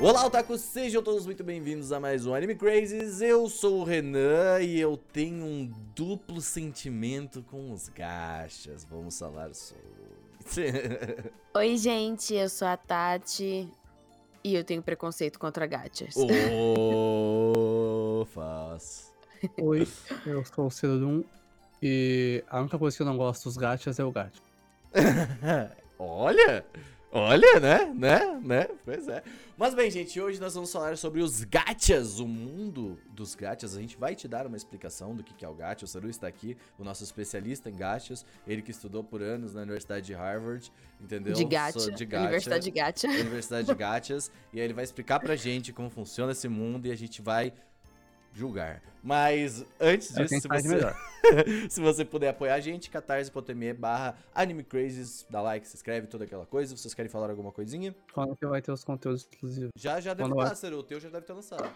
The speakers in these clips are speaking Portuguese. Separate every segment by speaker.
Speaker 1: Olá, otakus! Sejam todos muito bem-vindos a mais um Anime Crazes. Eu sou o Renan e eu tenho um duplo sentimento com os gachas. Vamos falar sobre.
Speaker 2: Oi, gente, eu sou a Tati e eu tenho preconceito contra gachas.
Speaker 1: Faz.
Speaker 3: Oi, eu sou o Cerodum e a única coisa que eu não gosto dos gachas é o gato.
Speaker 1: Olha! Olha, né? Né? Né? Pois é. Mas bem, gente, hoje nós vamos falar sobre os gachas, o mundo dos gachas. A gente vai te dar uma explicação do que é o gacha. O Saru está aqui, o nosso especialista em gachas. Ele que estudou por anos na Universidade de Harvard, entendeu?
Speaker 2: De gacha.
Speaker 1: So- de gacha.
Speaker 2: Universidade de gacha.
Speaker 1: Universidade de Gachas. e aí ele vai explicar pra gente como funciona esse mundo e a gente vai julgar. Mas antes
Speaker 3: É
Speaker 1: disso, se você, se você puder apoiar a gente, catarse.me barra animecrazes, dá like, se inscreve, toda aquela coisa. Vocês querem falar alguma coisinha?
Speaker 3: Quando que vai ter os conteúdos exclusivos?
Speaker 1: Já, já deve estar? Ciro. O teu já deve ter lançado.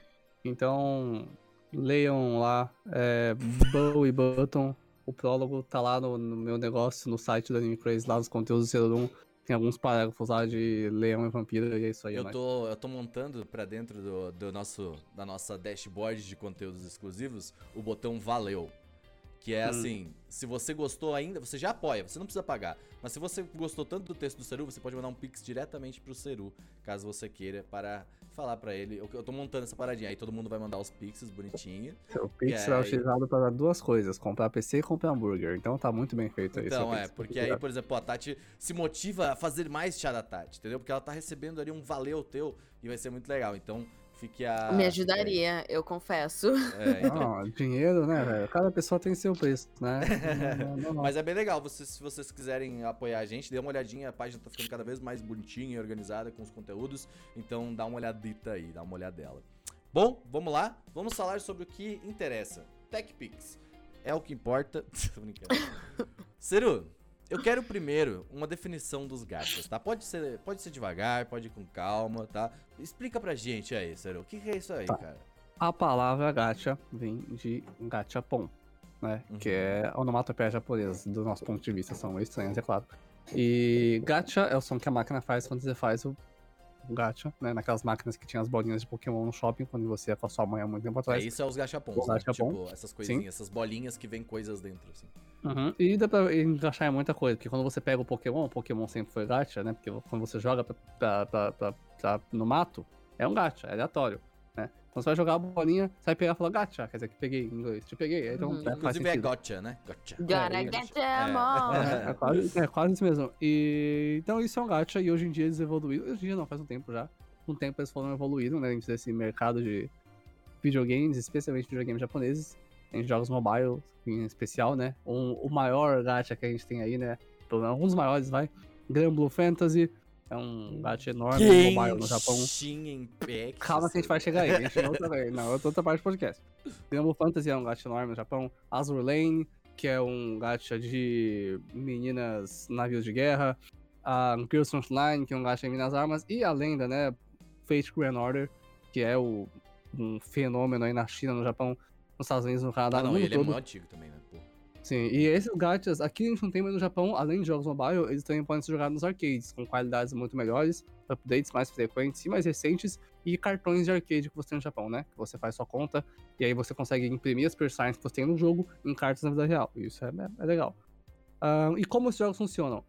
Speaker 3: Então, leiam lá, é, Bow e Button. O prólogo tá lá no, no meu negócio, no site do Anime Craze, lá nos conteúdos do Cerodum. Tem alguns parágrafos lá de leão e vampiro, e é isso aí.
Speaker 1: Eu
Speaker 3: nóis.
Speaker 1: tô, eu tô montando pra dentro do, do nosso, da nossa dashboard de conteúdos exclusivos o botão Valeu. Que é
Speaker 3: Hum.
Speaker 1: assim, se você gostou ainda, você já apoia, você não precisa pagar. Mas se você gostou tanto do texto do Seru, você pode mandar um pix diretamente pro Seru, caso você queira, para falar pra ele. Eu, eu tô montando essa paradinha, aí todo mundo vai mandar os pixes bonitinho.
Speaker 3: O Pix será
Speaker 1: aí-
Speaker 3: utilizado para duas coisas, comprar PC e comprar hambúrguer. Então tá muito bem feito aí.
Speaker 1: Então, é, porque aí, por exemplo, a Tati se motiva a fazer mais chá da Tati, entendeu? Porque ela tá recebendo ali um valeu teu e vai ser muito legal. Então, fique a.
Speaker 2: Me ajudaria, eu confesso.
Speaker 1: É, então.
Speaker 3: Não, dinheiro, né, velho? Cada pessoa tem seu preço, né? Não, não, não.
Speaker 1: Mas é bem legal, vocês, se vocês quiserem apoiar a gente, dê uma olhadinha, a página tá ficando cada vez mais bonitinha e organizada com os conteúdos, então dá uma olhadita aí, dá uma olhadela. Bom, vamos lá, vamos falar sobre o que interessa. TechPix é o que importa. Tô brincando. Ceru, eu quero primeiro uma definição dos gachas, tá? Pode ser, pode ser devagar, pode ir com calma, tá? Explica pra gente aí, Ceru, o que, que é isso aí,
Speaker 3: Tá.
Speaker 1: cara?
Speaker 3: A palavra gacha vem de gachapon, né?
Speaker 1: Uhum.
Speaker 3: Que é onomatopeia japonesa, do nosso ponto de vista, são estranhas, é claro. E gacha é o som que a máquina faz quando você faz o, gacha, né? Naquelas máquinas que tinham as bolinhas de Pokémon no shopping, quando você ia com a sua mãe há muito tempo
Speaker 1: É,
Speaker 3: atrás.
Speaker 1: isso é os gachapons,
Speaker 3: Os
Speaker 1: né?
Speaker 3: gachapon,
Speaker 1: Tipo, essas coisinhas, essas bolinhas que vem coisas dentro, assim.
Speaker 3: Uhum. E dá pra encaixar em muita coisa, porque quando você pega o Pokémon, o Pokémon sempre foi gacha, né? Porque quando você joga pra, pra- pra- pra- pra- no mato, é um gacha, é aleatório, né? Então você vai jogar a bolinha, você vai pegar e falar gacha, quer dizer que peguei em inglês, te peguei, então
Speaker 2: Uhum.
Speaker 3: é, faz
Speaker 1: Inclusive é
Speaker 3: sentido.
Speaker 1: gotcha, né? Gotcha.
Speaker 2: Gotta
Speaker 3: É,
Speaker 2: get
Speaker 1: é.
Speaker 2: them all.
Speaker 3: É, é quase, é quase isso mesmo. E, então isso é um gacha e hoje em dia eles evoluíram. Hoje em dia não, faz um tempo já. Um tempo eles foram evoluindo, né? Dentro desse mercado de videogames, especialmente videogames japoneses. Em jogos mobile em especial, né? Um- o maior gacha que a gente tem aí, né? Pelo menos um dos maiores, vai. Grand Blue Fantasy. É um gacha enorme mobile no Japão.
Speaker 1: Genshin Impact.
Speaker 3: Calma que a gente vai chegar aí. A gente outra vez. Não, outra outra parte do podcast. Gramble Fantasy é um gacha enorme no Japão. Azur Lane, que é um gacha de meninas navios de guerra. A Girls Frontline, que é um gacha de Minas Armas. E a lenda, né? Fate Grand Order, que é o, um fenômeno aí na China, no Japão, nos Estados Unidos, no Canadá,
Speaker 1: Ah,
Speaker 3: no
Speaker 1: não,
Speaker 3: mundo
Speaker 1: ele é
Speaker 3: todo.
Speaker 1: muito antigo também, né? Pô.
Speaker 3: Sim, e esses gachas, aqui a gente não tem, mas no Japão, além de jogos mobile, eles também podem ser jogados nos arcades, com qualidades muito melhores, updates mais frequentes e mais recentes, e cartões de arcade que você tem no Japão, né? Que você faz sua conta, e aí você consegue imprimir as personagens que você tem no jogo em cartas na vida real. E isso é, é- é legal. Ahn, e como esses jogos funcionam?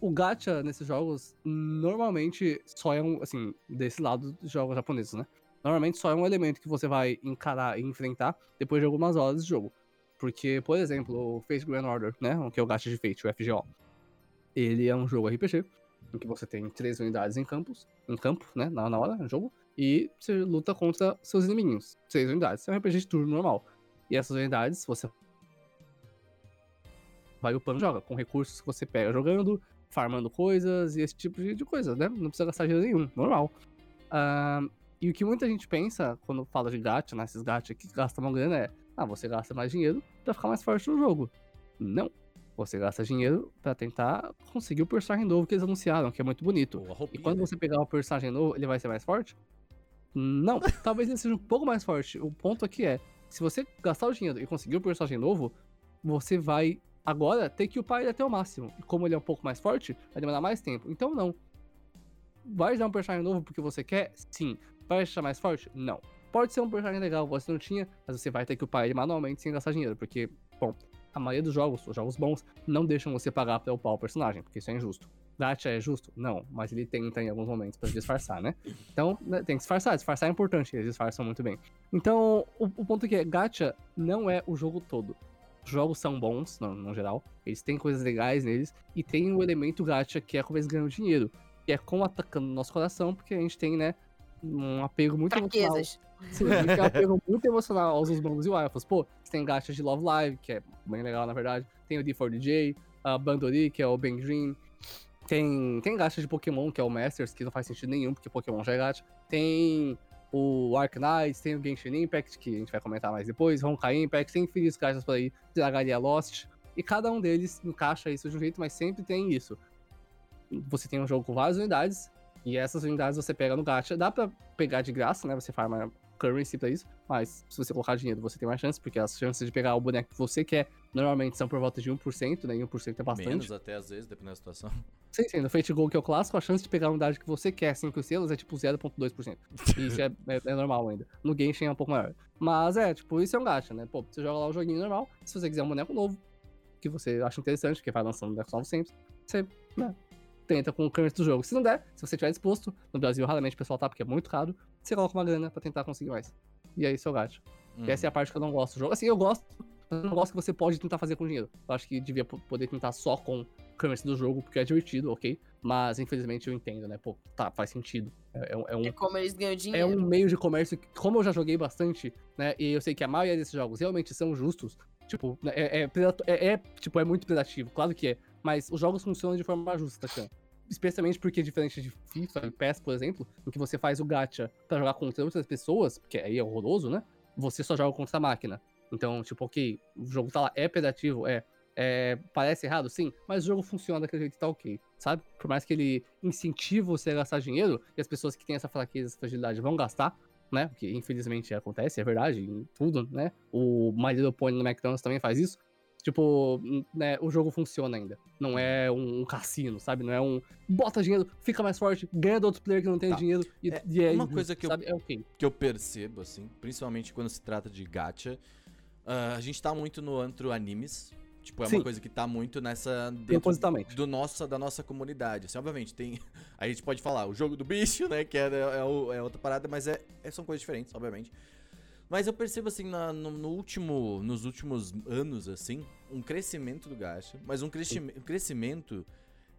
Speaker 3: O gacha nesses jogos, normalmente, só é um, assim, desse lado dos jogos japoneses, né? Normalmente só é um elemento que você vai encarar e enfrentar depois de algumas horas de jogo. Porque, por exemplo, o Fate Grand Order, né? o Que é o gacha de Fate, o FGO. Ele é um jogo RPG, em que você tem três unidades em campos, em campo, né? Na, na hora, no jogo. E você luta contra seus inimiguinhos. Três unidades. É um RPG de turno normal. E essas unidades, você vai upando joga, com recursos que você pega jogando, farmando coisas e esse tipo de, de coisa, né? Não precisa gastar dinheiro nenhum, normal. Ah, e o que muita gente pensa quando fala de gacha, né? Esses gacha que gastam uma grana é ah, você gasta mais dinheiro pra ficar mais forte no jogo. Não. Você gasta dinheiro pra tentar conseguir o personagem novo que eles anunciaram, que é muito bonito.
Speaker 1: Pô, a
Speaker 3: E
Speaker 1: roupinha,
Speaker 3: quando
Speaker 1: né?
Speaker 3: você pegar o personagem novo, ele vai ser mais forte? Não. Talvez ele seja um pouco mais forte. O ponto aqui é, se você gastar o dinheiro e conseguir o personagem novo, você vai agora ter que upar ele até o máximo. E como ele é um pouco mais forte, vai demorar mais tempo. Então não. vai dar um personagem novo porque você quer? Sim. Vai deixar mais forte? Não. Pode ser um personagem legal, você não tinha, mas você vai ter que upar ele manualmente sem gastar dinheiro, porque, bom, a maioria dos jogos, os jogos bons, não deixam você pagar pra upar o personagem, porque isso é injusto. Gacha é justo? Não, mas ele tenta em alguns momentos pra disfarçar, né? Então, né, tem que disfarçar, disfarçar é importante, eles disfarçam muito bem. Então, o, o ponto é que Gacha não é o jogo todo. Os jogos são bons, no, no geral, eles têm coisas legais neles, e tem o elemento Gacha que é como eles ganham dinheiro, que é como atacando o nosso coração, porque a gente tem, né, um apego muito emocional.
Speaker 2: Fraquezas.
Speaker 3: Sim, tem um apego muito emocional aos Osmongos e Waifus. Pô, você tem gachas de Love Live, que é bem legal, na verdade. Tem o D4DJ, a Bandori, que é o Ben Dream. Tem, tem gacha de Pokémon, que é o Masters, que não faz sentido nenhum, porque Pokémon já é gacha. Tem o Arknights, tem o Genshin Impact, que a gente vai comentar mais depois, Honkai Impact, tem infinitos gachas por aí, Dragalia Lost. E cada um deles encaixa isso de um jeito, mas sempre tem isso. Você tem um jogo com várias unidades, e essas unidades você pega no gacha. Dá pra pegar de graça, né? Você farma currency pra isso, mas se você colocar dinheiro, você tem mais chance, porque as chances de pegar o boneco que você quer normalmente são por volta de 1%, né? E 1% é bastante.
Speaker 1: Menos até às vezes, dependendo da situação.
Speaker 3: Sim, sim, no Fate Go, que é o clássico, a chance de pegar a unidade que você quer, 5 estrelas, é tipo 0.2%. E isso é, é, é normal ainda. No Genshin é um pouco maior. Mas é, tipo, isso é um gacha, né? Pô, você joga lá o joguinho normal, se você quiser um boneco novo, que você acha interessante, porque vai lançando bonecos novos sempre, você, né, tenta com o currency do jogo. Se não der, se você estiver disposto, no Brasil raramente o pessoal tá, porque é muito caro, você coloca uma grana pra tentar conseguir mais. E aí, seu gacha.
Speaker 1: Hum.
Speaker 3: E essa é a parte que eu não gosto do jogo. Assim, eu gosto, mas eu não gosto que você pode tentar fazer com dinheiro. Eu acho que devia po- poder tentar só com currency do jogo, porque é divertido, ok? Mas, infelizmente, eu entendo, né? Pô, tá, faz sentido. É, é um- é um
Speaker 2: É como eles ganham
Speaker 3: é
Speaker 2: dinheiro.
Speaker 3: um meio de comércio que, como eu já joguei bastante, né? E eu sei que a maioria desses jogos realmente são justos. Tipo, né, é, é, é- é, tipo, é muito predativo, claro que é. Mas os jogos funcionam de forma justa, Chan. Especialmente porque, diferente de FIFA e PES, por exemplo, em que você faz o gacha pra jogar contra outras pessoas, porque aí é horroroso, né? Você só joga contra a máquina. Então, tipo, ok, o jogo tá lá, é predativo, é. é, parece errado, sim, mas o jogo funciona daquele jeito que tá ok, sabe? Por mais que ele incentive você a gastar dinheiro, e as pessoas que têm essa fraqueza, essa fragilidade vão gastar, né? Porque infelizmente acontece, é verdade, em tudo, né? O My Little Pony no McDonald's também faz isso. Tipo, n- né, o jogo funciona ainda. Não é um, um cassino, sabe? Não é um bota dinheiro, fica mais forte, ganha do outro player que não tem
Speaker 1: Tá.
Speaker 3: dinheiro e
Speaker 1: É,
Speaker 3: e é
Speaker 1: uma coisa que eu-
Speaker 3: sabe? É ok.
Speaker 1: que eu percebo, assim, principalmente quando se trata de gacha, ah, a gente tá muito no antro animes. Tipo, é
Speaker 3: Sim.
Speaker 1: uma coisa que tá muito nessa. dentro do nossa, da nossa comunidade. Assim, obviamente, tem. A gente pode falar o jogo do bicho, né? Que é, é, é outra parada, mas é, é- são coisas diferentes, obviamente. Mas eu percebo, assim, na- no, no último, nos últimos anos, assim, um crescimento do gacha, mas um, cresci- um crescimento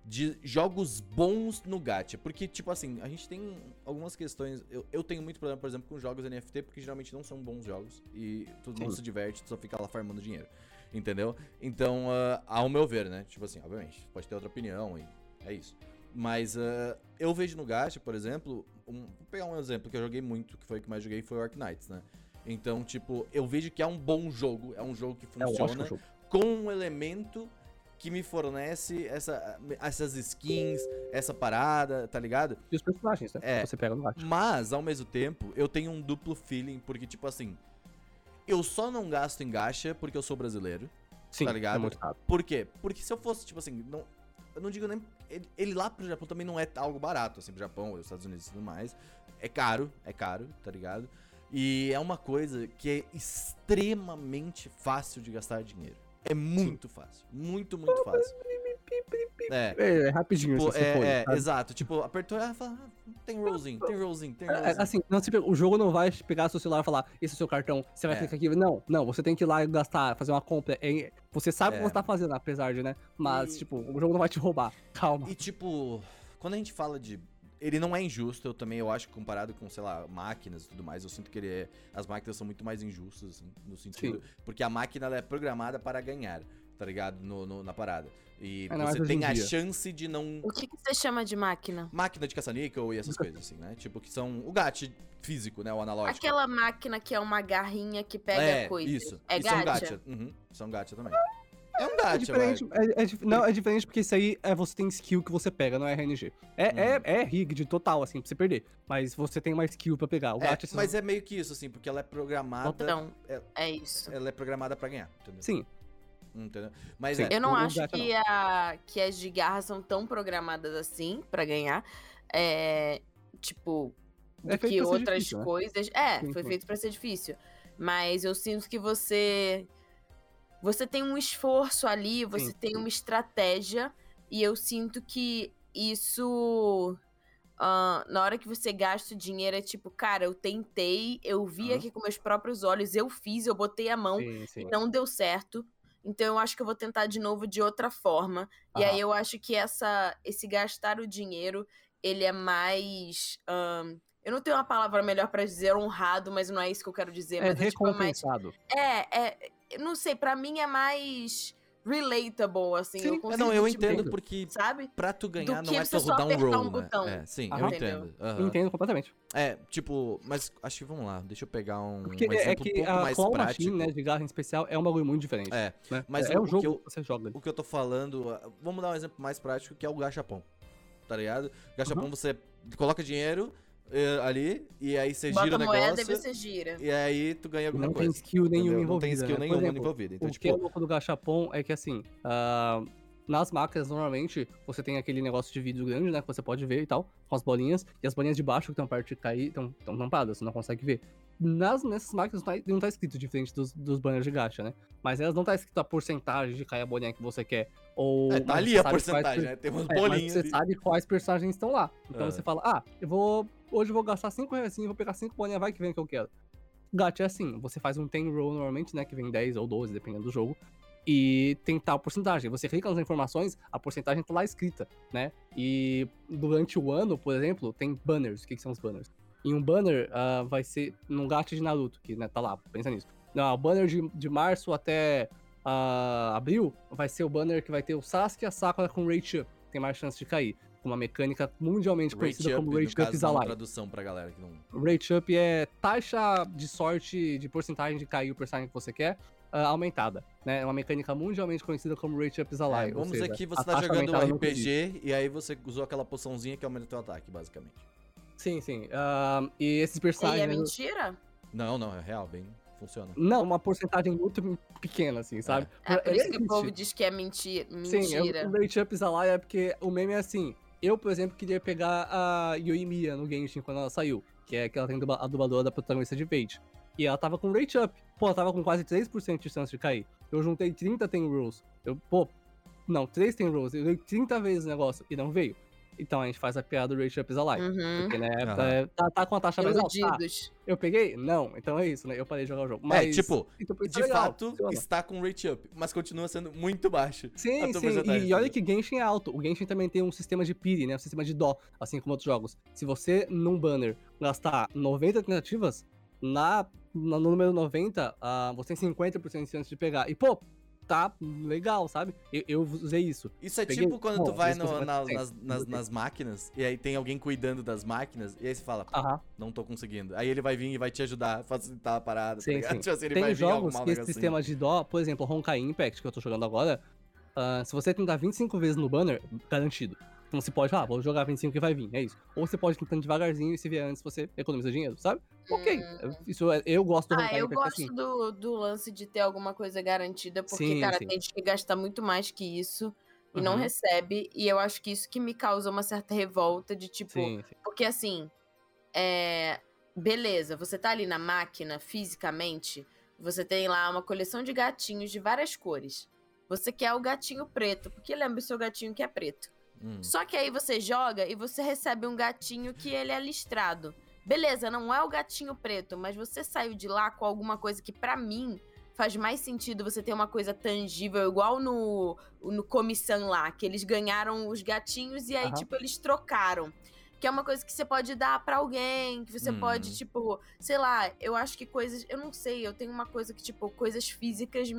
Speaker 1: de jogos bons no gacha. Porque, tipo assim, a gente tem algumas questões. Eu, eu tenho muito problema, por exemplo, com jogos NFT, porque geralmente não são bons jogos. E não
Speaker 3: Sim.
Speaker 1: se diverte, tu só fica lá farmando dinheiro. Entendeu? Então, ah, ao meu ver, né? Tipo assim, obviamente, pode ter outra opinião e é isso. Mas ah, eu vejo no gacha, por exemplo, um- vou pegar um exemplo que eu joguei muito, que foi o que mais joguei, foi o Arknights, né? Então, tipo, eu vejo que é um bom jogo, é um jogo que
Speaker 3: É um
Speaker 1: funciona
Speaker 3: jogo.
Speaker 1: com um elemento que me fornece essa, essas skins, essa parada, tá ligado?
Speaker 3: E os personagens, né?
Speaker 1: É.
Speaker 3: Você pega no gacha.
Speaker 1: Mas, ao mesmo tempo, eu tenho um duplo feeling, porque, tipo assim, eu só não gasto em gacha porque eu sou brasileiro.
Speaker 3: Sim,
Speaker 1: tá ligado?
Speaker 3: é muito caro.
Speaker 1: Por quê? Porque se eu fosse, tipo assim, não, eu não digo nem. Ele, ele lá pro Japão também não é algo barato, assim, pro Japão, os Estados Unidos e tudo mais. É caro, é caro, tá ligado? E é uma coisa que é extremamente fácil de gastar dinheiro. É muito fácil. Muito, muito fácil. É.
Speaker 3: É, é rapidinho,
Speaker 1: Tipo, é, é,
Speaker 3: sabe?
Speaker 1: exato. Tipo, apertou e fala, ah, tem rollzinho, tem rollzinho, tem
Speaker 3: É,
Speaker 1: rollzinho.
Speaker 3: assim, não, se- o jogo não vai pegar seu celular e falar, esse é o seu cartão, você vai
Speaker 1: É.
Speaker 3: clicar aqui. Não, não, você tem que ir lá e gastar, fazer uma compra. É- você sabe o
Speaker 1: É.
Speaker 3: que você tá fazendo, apesar de, né? Mas,
Speaker 1: E-
Speaker 3: tipo, o jogo não vai te roubar. Calma.
Speaker 1: E tipo, quando a gente fala de. Ele não é injusto, eu também eu acho que comparado com, sei lá, máquinas e tudo mais, eu sinto que ele é. As máquinas são muito mais injustas, assim, no sentido. Porque a máquina ela é programada para ganhar, tá ligado? No, no- na parada. E
Speaker 3: mais
Speaker 1: você tem a
Speaker 3: dia.
Speaker 1: chance de não.
Speaker 2: O que, que você chama de máquina?
Speaker 1: Máquina de caça-níquel e essas coisas, assim, né? Tipo, que são. O gacha físico, né? O analógico.
Speaker 2: Aquela máquina que é uma garrinha que pega
Speaker 1: é,
Speaker 2: coisas.
Speaker 1: Isso.
Speaker 2: É
Speaker 1: isso é um
Speaker 2: gacha?
Speaker 1: gacha. Uhum, são gacha também. É um
Speaker 3: É
Speaker 1: gacha,
Speaker 3: diferente, é, é não, é diferente porque isso aí é você tem skill que você pega, não é RNG. É,
Speaker 1: Uhum.
Speaker 3: é, é rigged total, assim, pra você perder. Mas você tem mais skill pra pegar. O
Speaker 1: É,
Speaker 3: gacha, você
Speaker 1: mas é meio que isso, assim, porque ela é programada.
Speaker 2: Então,
Speaker 1: é-
Speaker 2: é isso.
Speaker 1: Ela é programada pra ganhar, entendeu?
Speaker 3: Sim,
Speaker 1: Entendeu? Mas
Speaker 3: Sim.
Speaker 1: é.
Speaker 2: Eu não acho
Speaker 3: gacha
Speaker 2: que, a, que as de garra são tão programadas assim pra ganhar. é, tipo, do
Speaker 3: É
Speaker 2: que outras
Speaker 3: difícil, né?
Speaker 2: coisas. É,
Speaker 3: Sim,
Speaker 2: foi feito pra ser difícil. Mas eu sinto que você. Você tem um esforço ali, você
Speaker 3: Sim.
Speaker 2: tem uma estratégia, e eu sinto que isso. ah, na hora que você gasta o dinheiro, é tipo, cara, eu tentei, eu vi
Speaker 3: Aham.
Speaker 2: aqui com meus próprios olhos, eu fiz, eu botei a mão,
Speaker 3: Sim, sim.
Speaker 2: e não deu certo. Então eu acho que eu vou tentar de novo de outra forma. E aí eu acho que essa, esse gastar o dinheiro, ele é mais. ahn, eu não tenho uma palavra melhor pra dizer honrado, mas não é isso que eu quero dizer.
Speaker 3: É
Speaker 2: mas é, tipo, é mais.
Speaker 3: recompensado.
Speaker 2: É, é. Eu Não sei, pra mim é mais relatable, assim.
Speaker 3: Sim,
Speaker 2: eu
Speaker 3: é,
Speaker 1: É, não, eu
Speaker 2: tipo,
Speaker 1: entendo porque
Speaker 2: Sabe?
Speaker 1: pra tu ganhar não é tu
Speaker 2: só
Speaker 1: rodar um roll,
Speaker 2: um
Speaker 1: né?
Speaker 2: botão.
Speaker 1: É, sim,
Speaker 3: Aham.
Speaker 1: eu entendo. aham.
Speaker 3: Entendo completamente.
Speaker 1: É, tipo, mas acho que vamos lá, deixa eu pegar um,
Speaker 3: Porque
Speaker 1: um
Speaker 3: é, é
Speaker 1: exemplo
Speaker 3: que
Speaker 1: um pouco
Speaker 3: a
Speaker 1: mais
Speaker 3: Claw
Speaker 1: prático.
Speaker 3: Machine, né, de garra em especial, é um bagulho muito diferente.
Speaker 1: É,
Speaker 3: né?
Speaker 1: mas
Speaker 3: é,
Speaker 1: o-
Speaker 3: o
Speaker 1: o
Speaker 3: jogo
Speaker 1: que eu-
Speaker 3: você joga.
Speaker 1: o que eu tô falando, ah, vamos dar um exemplo mais prático que é o gachapon. Tá ligado? Gachapon
Speaker 3: Uhum.
Speaker 1: você coloca dinheiro ali e aí você
Speaker 2: Bota
Speaker 1: gira o
Speaker 2: a moeda
Speaker 1: negócio
Speaker 2: e você gira.
Speaker 1: e aí tu ganha alguma
Speaker 3: não tem
Speaker 1: coisa.
Speaker 3: skill nenhuma
Speaker 1: entendeu?
Speaker 3: envolvida.
Speaker 1: Não tem skill
Speaker 3: né?
Speaker 1: Nenhuma
Speaker 3: exemplo,
Speaker 1: envolvida. Então,
Speaker 3: o
Speaker 1: tipo,
Speaker 3: que é louco do Gachapon é que, assim, ah, nas máquinas, normalmente, você tem aquele negócio de vidro grande, né, que você pode ver e tal, com as bolinhas, e as bolinhas de baixo que estão perto de cair, estão tampadas, você não consegue ver. Nas, nessas máquinas não tá, não tá escrito diferente dos, dos banners de gacha, né? Mas elas não tá escrito a porcentagem de cair a bolinha que você quer. Ou,
Speaker 1: é, tá ali a
Speaker 3: quais
Speaker 1: porcentagem,
Speaker 3: per-
Speaker 1: né? Tem umas
Speaker 3: é,
Speaker 1: bolinhas
Speaker 3: você
Speaker 1: ali.
Speaker 3: sabe quais personagens estão lá. Então
Speaker 1: Ah.
Speaker 3: você fala, ah, eu vou. Hoje eu vou gastar 5 reais, vou pegar 5 bolinhas, vai que vem que eu quero. Gacha é assim, você faz um 10 roll normalmente, né? Que vem 10 ou 12, dependendo do jogo. E tem tal porcentagem. Você clica nas informações, a porcentagem tá lá escrita, né? E durante o ano, por exemplo, tem banners. O que, que são os banners? Em um banner ah, vai ser num gacha de Naruto, que né, tá lá, pensa nisso. Não, o banner de, de março até abril vai ser o banner que vai ter o Sasuke e a Sakura com rate up. Tem mais chance de cair. Com uma mecânica mundialmente
Speaker 1: Rate
Speaker 3: conhecida
Speaker 1: up,
Speaker 3: como
Speaker 1: no
Speaker 3: Rate Up is Alive.
Speaker 1: tradução pra galera que não...
Speaker 3: Rate Up é taxa de sorte de porcentagem de cair o personagem que você quer ah, aumentada. Né? É uma mecânica mundialmente conhecida como Rate Up is
Speaker 1: É,
Speaker 3: Alive. ou
Speaker 1: vamos dizer
Speaker 3: seja,
Speaker 1: que você tá jogando um. RPG e aí você usou aquela poçãozinha que aumenta o teu ataque, basicamente.
Speaker 3: Sim, sim. Ah, e esses
Speaker 2: E
Speaker 3: personagens.
Speaker 2: é mentira?
Speaker 1: Não, não, é real, bem... Funciona.
Speaker 3: Não, uma porcentagem muito pequena, assim, sabe?
Speaker 2: É por isso que o povo diz que é menti
Speaker 3: Sim,
Speaker 2: mentira.
Speaker 3: o Rate Up is Alive é porque o meme é assim. Eu, por exemplo, queria pegar a Yoimiya no Genshin quando ela saiu, que é que ela tem a dubladora da protagonista de Fate. E ela tava com Rate Up. Pô, ela tava com quase 3% de chance de cair. Eu juntei 30 tem rolls. Eu, pô, não, 3 tem rolls. Eu dei 30 vezes o negócio e não veio. Então a gente faz a piada do Rate Up is Alive.
Speaker 2: Uhum.
Speaker 3: Porque, né, é, tá, tá com a taxa mais alta. Tá, eu peguei? Não. Então é isso, né? Eu parei de jogar o jogo.
Speaker 1: É,
Speaker 3: Mas,
Speaker 1: tipo,
Speaker 3: então,
Speaker 1: De
Speaker 3: é legal,
Speaker 1: fato,
Speaker 3: funciona.
Speaker 1: está com rate up, mas continua sendo muito baixo.
Speaker 3: Sim, sim. E, e olha que Genshin é alto. O Genshin também tem um sistema de piri, né? Um sistema de dó, assim como outros jogos. Se você, num banner, gastar 90 tentativas, na, no número 90, ah, você tem 50% de chance de pegar. E, pô, tá legal, sabe? Eu, eu usei isso.
Speaker 1: Isso é
Speaker 3: Peguei-
Speaker 1: tipo quando tu vai
Speaker 3: esse
Speaker 1: no-
Speaker 3: vai
Speaker 1: na- nas, nas, nas máquinas e aí tem alguém cuidando das máquinas e aí você fala,
Speaker 3: Aham.
Speaker 1: não tô conseguindo. Aí ele vai vir e vai te ajudar a facilitar a parada,
Speaker 3: Sim,
Speaker 1: tá
Speaker 3: sim.
Speaker 1: Tipo assim, ele
Speaker 3: Tem jogos que esse sistema de dó, por exemplo, Honkai Impact, que eu tô jogando agora, ah, se você tentar 25 vezes no banner, garantido. Então você pode, ah, vou jogar 25 que vai vir, é isso. Ou você pode ir tentando devagarzinho e se vier antes você economiza dinheiro, sabe? Ok,
Speaker 2: Hum.
Speaker 3: isso é- eu gosto do
Speaker 2: Ah, eu gosto
Speaker 3: assim.
Speaker 2: do, do lance de ter alguma coisa garantida, porque,
Speaker 3: Sim,
Speaker 2: cara,
Speaker 3: sim.
Speaker 2: tem gente que gasta muito mais que isso e não
Speaker 3: Uhum.
Speaker 2: recebe. E eu acho que isso que me causa uma certa revolta de tipo.
Speaker 3: Sim, sim.
Speaker 2: Porque assim, é. Beleza, você tá ali na máquina fisicamente, você tem lá uma coleção de gatinhos de várias cores. Você quer o gatinho preto, porque lembra o seu gatinho que é preto.
Speaker 1: Hum.
Speaker 2: Só que aí você joga e você recebe um gatinho que ele é listrado. Beleza, não é o gatinho preto, mas você saiu de lá com alguma coisa que pra mim faz mais sentido você ter uma coisa tangível, igual no, no Comissão lá, que eles ganharam os gatinhos e aí,
Speaker 3: Aham.
Speaker 2: tipo, eles trocaram. Que é uma coisa que você pode dar pra alguém, que você
Speaker 1: Hum.
Speaker 2: pode, tipo, sei lá, eu acho que coisas. Eu não sei, eu tenho uma coisa que, tipo, coisas físicas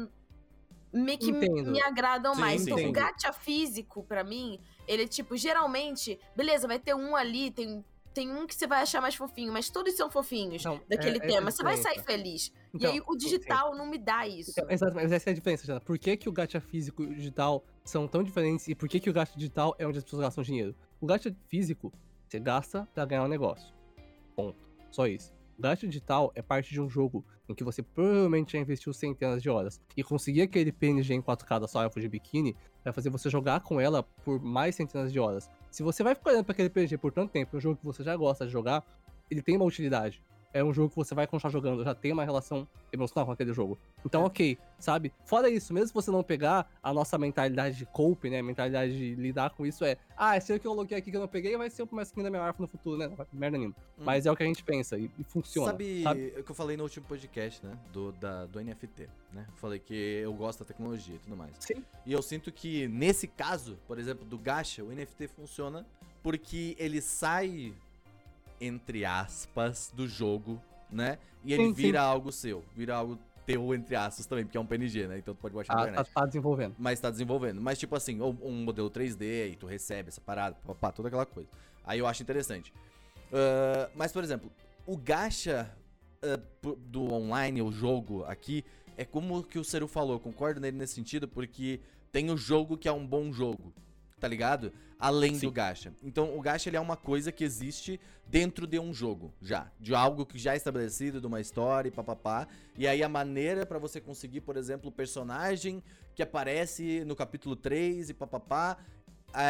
Speaker 2: me, que me, me agradam
Speaker 1: Sim,
Speaker 2: mais.
Speaker 1: sim,
Speaker 2: então, o gacha físico, pra mim, ele, tipo, geralmente, beleza, vai ter um ali, tem, tem um que você vai achar mais fofinho, mas todos são fofinhos
Speaker 3: Não,
Speaker 2: daquele
Speaker 3: é- é
Speaker 2: tema. Você vai sair feliz.
Speaker 3: Então,
Speaker 2: e aí, o digital não me dá isso.
Speaker 3: Então, exatamente, mas essa é a diferença, Jana. Por que, que o gacha físico e o digital são tão diferentes e por que, que o gacha digital é onde as pessoas gastam dinheiro? O gacha físico, você gasta pra ganhar um negócio. Ponto. Só isso. O gacha digital é parte de um jogo em que você provavelmente já investiu centenas de horas. E conseguir aquele PNG em 4K da sua elfo de biquíni vai fazer você jogar com ela por mais centenas de horas. Se você vai ficar olhando pra aquele PG por tanto tempo, um jogo que você já gosta de jogar, ele tem uma utilidade é um jogo que você vai continuar jogando, já tem uma relação emocional com aquele jogo. Então,
Speaker 1: É.
Speaker 3: ok, sabe? Fora isso, mesmo se você não pegar a nossa mentalidade de cope, né? A mentalidade de lidar com isso é, ah, esse que eu coloquei aqui que eu não peguei vai ser o mais skin da minha árvore no futuro, né? Merda nenhuma.
Speaker 1: Hum.
Speaker 3: Mas é o que a gente pensa e, e funciona.
Speaker 1: Sabe,
Speaker 3: Sabe?
Speaker 1: o que eu falei no último podcast, né? Do, da, do NFT, né? Eu falei que eu gosto da tecnologia e tudo mais.
Speaker 3: Sim.
Speaker 1: E eu sinto que nesse caso, por exemplo, do gacha, o NFT funciona porque ele sai, entre aspas, do jogo, né? E ele
Speaker 3: Sim, sim.
Speaker 1: vira algo seu, vira algo teu, entre aspas, também, porque é um PNG, né? Então tu pode baixar na
Speaker 3: Ah, tá,
Speaker 1: internet.
Speaker 3: tá desenvolvendo.
Speaker 1: Mas tá desenvolvendo. Mas, tipo assim, ou um modelo 3D e tu recebe essa parada, papá, toda aquela coisa. Aí eu acho interessante. Ah, mas, por exemplo, o gacha pro- do online, o jogo aqui, é como que o Seru falou, eu concordo nele nesse sentido, porque tem o jogo que é um bom jogo, tá ligado? Além
Speaker 3: Sim.
Speaker 1: do gacha. Então, o gacha ele é uma coisa que existe dentro de um jogo, já. De algo que já é estabelecido, de uma história e papapá. E aí a maneira pra você conseguir, por exemplo, o personagem que aparece no capítulo 3 e papapá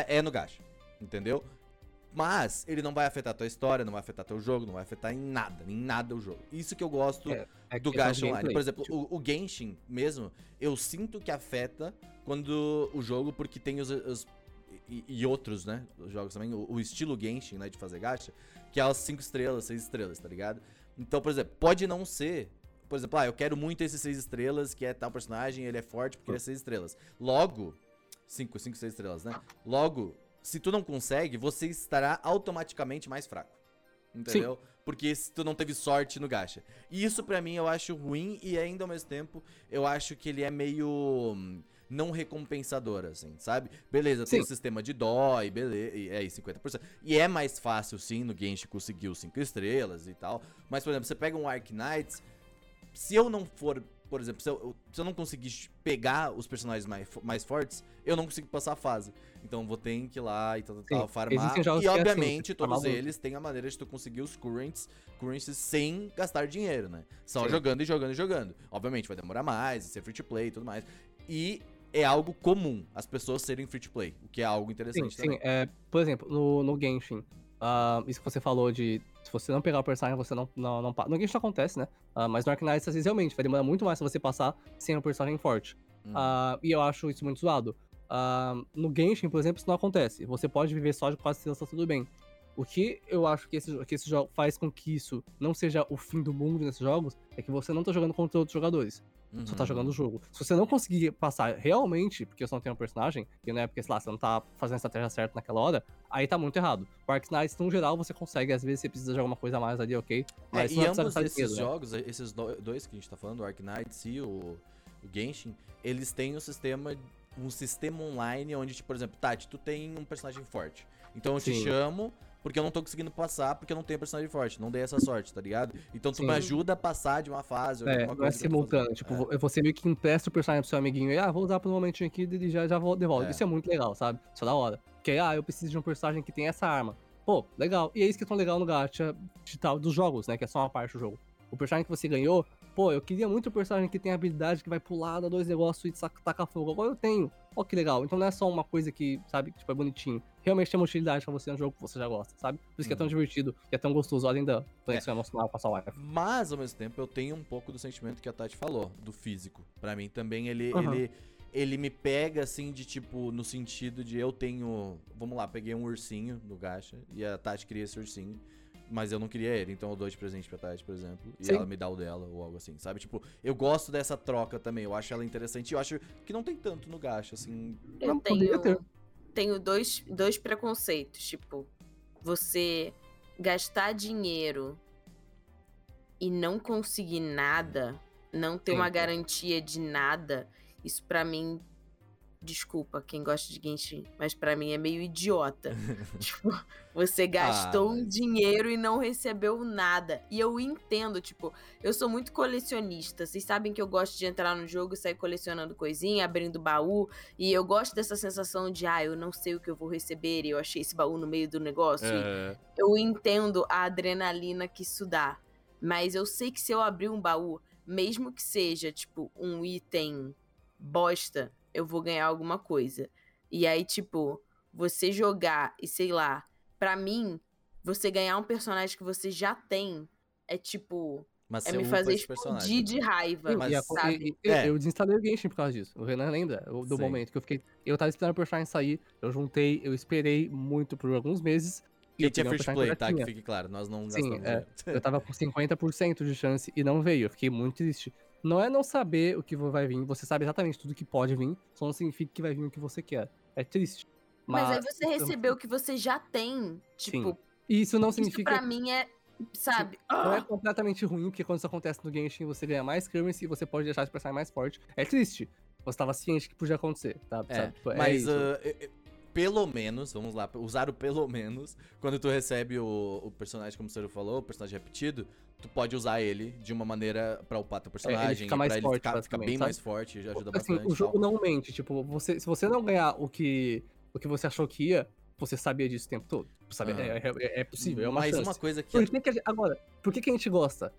Speaker 1: é no gacha, entendeu? Mas ele não vai afetar a tua história, não vai afetar teu jogo, não vai afetar em nada, em nada o jogo. Isso que eu gosto
Speaker 3: É, É
Speaker 1: do
Speaker 3: questão
Speaker 1: gacha online.
Speaker 3: gameplay.
Speaker 1: Por exemplo,
Speaker 3: Tipo,
Speaker 1: o, o Genshin mesmo, eu sinto que afeta quando o jogo, porque tem os. os- e, e outros, né? Os jogos também, o, o estilo Genshin, né? De fazer gacha, que é as 5 estrelas, 6 estrelas, tá ligado? Então, por exemplo, pode não ser. Por exemplo, ah, eu quero muito esses 6 estrelas, que é tal personagem, ele é forte porque ele é 6 estrelas. Logo. 5, 5, 6 estrelas, né? Logo, se tu não consegue, você estará automaticamente mais fraco. Entendeu? Porque se tu não teve sorte no gacha. E isso pra mim eu acho ruim e ainda ao mesmo tempo eu acho que ele é meio hum, não recompensador, assim, sabe? Beleza, tem
Speaker 3: Sim.
Speaker 1: o sistema de e beleza, e é aí 50%. E é mais fácil sim no Genshin conseguir os 5 estrelas e tal. Mas, por exemplo, você pega um Ark Knights, se eu não for, por exemplo, se eu, se eu não conseguir pegar os personagens mais, mais fortes, eu não consigo passar a fase. Então vou ter que ir lá e tal, tal, farmar. E
Speaker 3: é assim,
Speaker 1: obviamente
Speaker 3: você
Speaker 1: todos eles têm a maneira de tu conseguir os currents, currencies sem gastar dinheiro, né? Só
Speaker 3: Sim.
Speaker 1: jogando e jogando e jogando. Obviamente vai demorar mais, ser free to play e tudo mais. E é algo comum as pessoas serem free to play, o que é algo
Speaker 3: Sim,
Speaker 1: interessante
Speaker 3: sim.
Speaker 1: também.
Speaker 3: É, por exemplo, no, no Genshin, ah, isso que você falou de se você não pegar o personagem, você não, não, não No Genshin acontece, né? Ah, mas no Arknights, às vezes, realmente, vai demorar muito mais pra você passar sem um personagem forte.
Speaker 1: Uhum.
Speaker 3: Ah, e eu acho isso muito zoado. No Genshin, por exemplo, isso não acontece. Você pode viver só de quase estrelas, tá tudo bem. O que eu acho que esse, que esse jogo faz com que isso não seja o fim do mundo nesses jogos é que você não tá jogando contra outros jogadores. Você tá
Speaker 1: Uhum.
Speaker 3: jogando o jogo. Se você não conseguir passar realmente, porque você não tem um personagem, e não é porque, sei lá, você não tá fazendo a estratégia certa naquela hora, aí tá muito errado. O Ark Knights, no geral, você consegue, às vezes você precisa de alguma coisa a mais ali, ok?
Speaker 1: É,
Speaker 3: Mas
Speaker 1: e
Speaker 3: não precisa
Speaker 1: ambos esses
Speaker 3: né?
Speaker 1: jogos, esses do- dois que a gente tá falando, o Ark Knights e o, o Genshin, eles têm um sistema, um sistema online onde, tipo, por exemplo, Tati, tu tem um personagem forte. Então eu te
Speaker 3: Sim.
Speaker 1: chamo porque eu não tô conseguindo passar porque eu não tenho personagem forte. Não dei essa sorte, tá ligado? Então tu
Speaker 3: Sim.
Speaker 1: me ajuda a passar de uma fase
Speaker 3: É, não é simultâneo. Tipo, vo- você meio que empresta o personagem pro seu amiguinho e, ah, vou usar por um momentinho aqui e já, já devolve.
Speaker 1: É.
Speaker 3: Isso é muito legal, sabe? Isso é da hora. Porque, ah, eu preciso de um personagem que tem essa arma. Pô, legal. E é isso que é tão legal no gacha de tal, dos jogos, né? Que é só uma parte do jogo. O personagem que você ganhou, pô, eu queria muito um personagem que tem habilidade que vai pular, dar dois negócios e tacar fogo. Agora eu tenho. Ó, que legal. Então não é só uma coisa que, sabe, tipo, é bonitinho. Realmente tem uma utilidade pra você no jogo que você já gosta, sabe? Por isso que é tão
Speaker 1: Uhum.
Speaker 3: divertido e é tão gostoso, além da conexão emocional com a sua.
Speaker 1: Mas, ao mesmo tempo, eu tenho um pouco do sentimento que a Tati falou, do físico. Pra mim também, ele,
Speaker 3: Aham.
Speaker 1: ele, ele me pega, assim, de tipo, no sentido de eu tenho. Vamos lá, peguei um ursinho no gacha e a Tati queria esse ursinho. Mas eu não queria ele, então eu dou de presente pra Tati, por exemplo. E
Speaker 3: Sim.
Speaker 1: ela me dá o dela, ou algo assim, sabe? Tipo, eu gosto dessa troca também. Eu acho ela interessante e eu acho que não tem tanto no gacha, assim.
Speaker 2: Eu
Speaker 3: Não, poderia
Speaker 2: tenho,
Speaker 3: ter.
Speaker 2: tenho dois, dois preconceitos. Tipo, você gastar dinheiro e não conseguir nada, não ter
Speaker 3: Sim,
Speaker 2: uma garantia de nada, isso pra mim. Desculpa quem gosta de Genshin, mas pra mim é meio idiota. tipo, você gastou um
Speaker 1: mas-
Speaker 2: dinheiro e não recebeu nada. E eu entendo, tipo, eu sou muito colecionista. Vocês sabem que eu gosto de entrar no jogo e sair colecionando coisinha, abrindo baú. E eu gosto dessa sensação de, ah, eu não sei o que eu vou receber e eu achei esse baú no meio do negócio.
Speaker 1: É,
Speaker 2: eu entendo a adrenalina que isso dá. Mas eu sei que se eu abrir um baú, mesmo que seja, tipo, um item bosta, eu vou ganhar alguma coisa. E aí, tipo, você jogar e sei lá, pra mim, você ganhar um personagem que você já tem é tipo.
Speaker 1: Mas
Speaker 2: É me fazer
Speaker 1: esse personagem.
Speaker 2: explodir de raiva,
Speaker 1: Mas-
Speaker 2: sabe?
Speaker 3: e- e-
Speaker 1: É.
Speaker 3: Eu desinstalei o Genshin por causa disso. O Renan lembra do
Speaker 1: Sim.
Speaker 3: momento que eu fiquei. Eu tava esperando o personagem sair, eu juntei, eu esperei muito por alguns meses. e eu
Speaker 1: to
Speaker 3: personagem
Speaker 1: play,
Speaker 3: eu
Speaker 1: tá? Que
Speaker 3: tinha.
Speaker 1: fique claro, nós não
Speaker 3: Sim,
Speaker 1: gastamos
Speaker 3: é. Eu tava com 50% de chance e não veio. Eu fiquei muito triste. Não é não saber o que vai vir, você sabe exatamente tudo que pode vir, só não significa que vai vir o que você quer. É triste.
Speaker 2: Mas,
Speaker 3: Mas,
Speaker 2: aí você recebeu o que você já tem. Tipo,
Speaker 3: isso não
Speaker 2: isso
Speaker 3: significa
Speaker 2: pra mim é. Sabe?
Speaker 3: Não é completamente ruim, porque quando isso acontece no Genshin, você ganha mais currency e você pode deixar esse personagem mais forte. É triste. Você tava ciente que podia acontecer, tá?
Speaker 1: É,
Speaker 3: sabe? Tipo, é
Speaker 1: mas
Speaker 3: isso.
Speaker 1: eh, pelo menos, vamos lá, usar o pelo menos, quando tu recebe o, o personagem, como o senhor falou, o personagem repetido, tu pode usar ele de uma maneira pra upar teu personagem,
Speaker 3: fica mais
Speaker 1: pra ele
Speaker 3: forte,
Speaker 1: ficar, ficar bem
Speaker 3: basicamente,
Speaker 1: mais forte, já ajuda
Speaker 3: assim,
Speaker 1: bastante.
Speaker 3: o jogo
Speaker 1: tal.
Speaker 3: não mente. Tipo, você, se você não ganhar o que, o que você achou que ia, você sabia disso o tempo todo. Sabe?
Speaker 1: Aham.
Speaker 3: É, é- é possível, é uma
Speaker 1: Mas
Speaker 3: chance.
Speaker 1: uma coisa que.
Speaker 3: Por que que gente- agora, por que, que a gente gosta?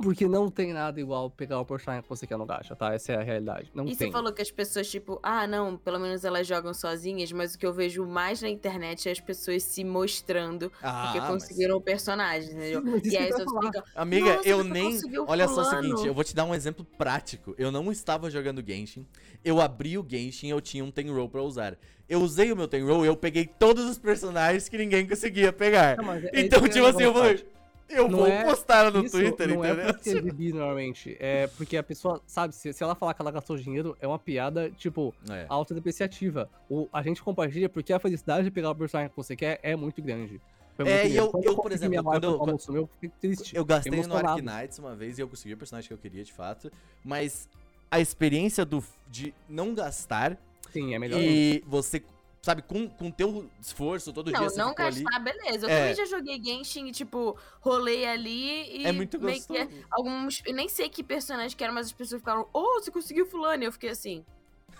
Speaker 3: Porque não tem nada igual pegar o personagem que você quer no gacha, tá? Essa é a realidade. Não
Speaker 2: E
Speaker 3: tem.
Speaker 2: você falou que as pessoas, tipo, ah, não, pelo menos elas jogam sozinhas, mas o que eu vejo mais na internet é as pessoas se mostrando
Speaker 1: Ah,
Speaker 2: porque
Speaker 1: mas-
Speaker 2: conseguiram o personagem, entendeu?
Speaker 3: Mas isso
Speaker 2: E aí
Speaker 3: falar.
Speaker 2: ficam.
Speaker 1: Amiga, eu
Speaker 2: você
Speaker 1: nem. Olha só o seguinte, eu vou te dar um exemplo prático. Eu não estava jogando Genshin. Eu abri o Genshin eu tinha um Ten Roll pra usar. Eu usei o meu Ten Roll e eu peguei todos os personagens que ninguém conseguia pegar.
Speaker 3: Não, mas é-
Speaker 1: Então, tipo
Speaker 3: eu
Speaker 1: assim, eu
Speaker 3: vou
Speaker 1: falei. Eu
Speaker 3: Não
Speaker 1: vou
Speaker 3: é-
Speaker 1: postar no
Speaker 3: Isso
Speaker 1: Twitter,
Speaker 3: não
Speaker 1: entendeu?
Speaker 3: é porque exibir normalmente, é porque a pessoa, sabe, se, se ela falar que ela gastou dinheiro, é uma piada, tipo,
Speaker 1: É.
Speaker 3: autodepreciativa. O, a gente compartilha porque a felicidade de pegar o personagem que você quer é muito grande.
Speaker 1: É, e eu- eu, por exemplo, quando eu-
Speaker 3: eu fiquei triste.
Speaker 1: Eu gastei no
Speaker 3: emocionado.
Speaker 1: Arknights uma vez e eu consegui o personagem que eu queria, de fato. Mas a experiência do, de não gastar
Speaker 3: Sim, é melhor.
Speaker 1: e você, sabe, com, com teu esforço todo dia
Speaker 2: Não,
Speaker 1: você
Speaker 2: não
Speaker 1: ficou ali.
Speaker 2: gastar, beleza. Eu
Speaker 1: É.
Speaker 2: também já joguei Genshin e, tipo, rolei ali e.
Speaker 1: É muito
Speaker 2: que
Speaker 1: gostoso.
Speaker 2: alguns. Eu nem sei que personagem que era, mas as pessoas ficaram, oh, você conseguiu fulano. E eu fiquei assim.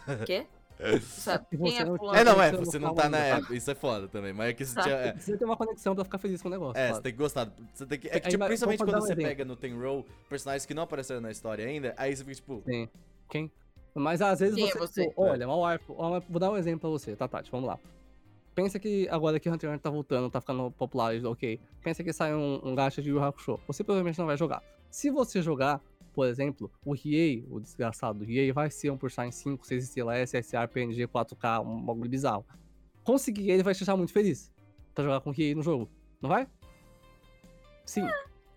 Speaker 2: Quê? Sabe? Quem
Speaker 3: você
Speaker 2: é
Speaker 3: não-
Speaker 2: fulano?
Speaker 1: É, não, é,
Speaker 3: Você não
Speaker 1: você não tá na
Speaker 3: tá?
Speaker 1: época, isso é foda também, mas é que você
Speaker 2: Tá.
Speaker 1: tinha, é,
Speaker 3: Precisa ter uma conexão pra ficar feliz com o negócio.
Speaker 1: É,
Speaker 3: claro.
Speaker 1: você tem que gostar. Você tem que, é que, tipo, principalmente quando
Speaker 3: um
Speaker 1: você
Speaker 3: exemplo.
Speaker 1: pega no Ten Roll personagens que não apareceram na história ainda, aí você fica tipo.
Speaker 3: Sim. Quem? Mas às vezes
Speaker 2: Quem é
Speaker 3: você,
Speaker 2: você?
Speaker 3: tipo, olha, uma wife, uma- vou dar um exemplo pra você, tá, Tati? Vamos lá. Pensa que agora que Hunter x Hunter tá voltando, tá ficando popular, ok. Pensa que sai um, um gacha de Yu Hakusho. Você provavelmente não vai jogar. Se você jogar, por exemplo, o Riei, o desgraçado do Riei, vai ser um personagem 5, 6 estrelas, SSR, PNG, 4K, um bagulho bizarro. Conseguir ele vai te deixar muito feliz pra jogar com o Riei no jogo, não vai? Sim.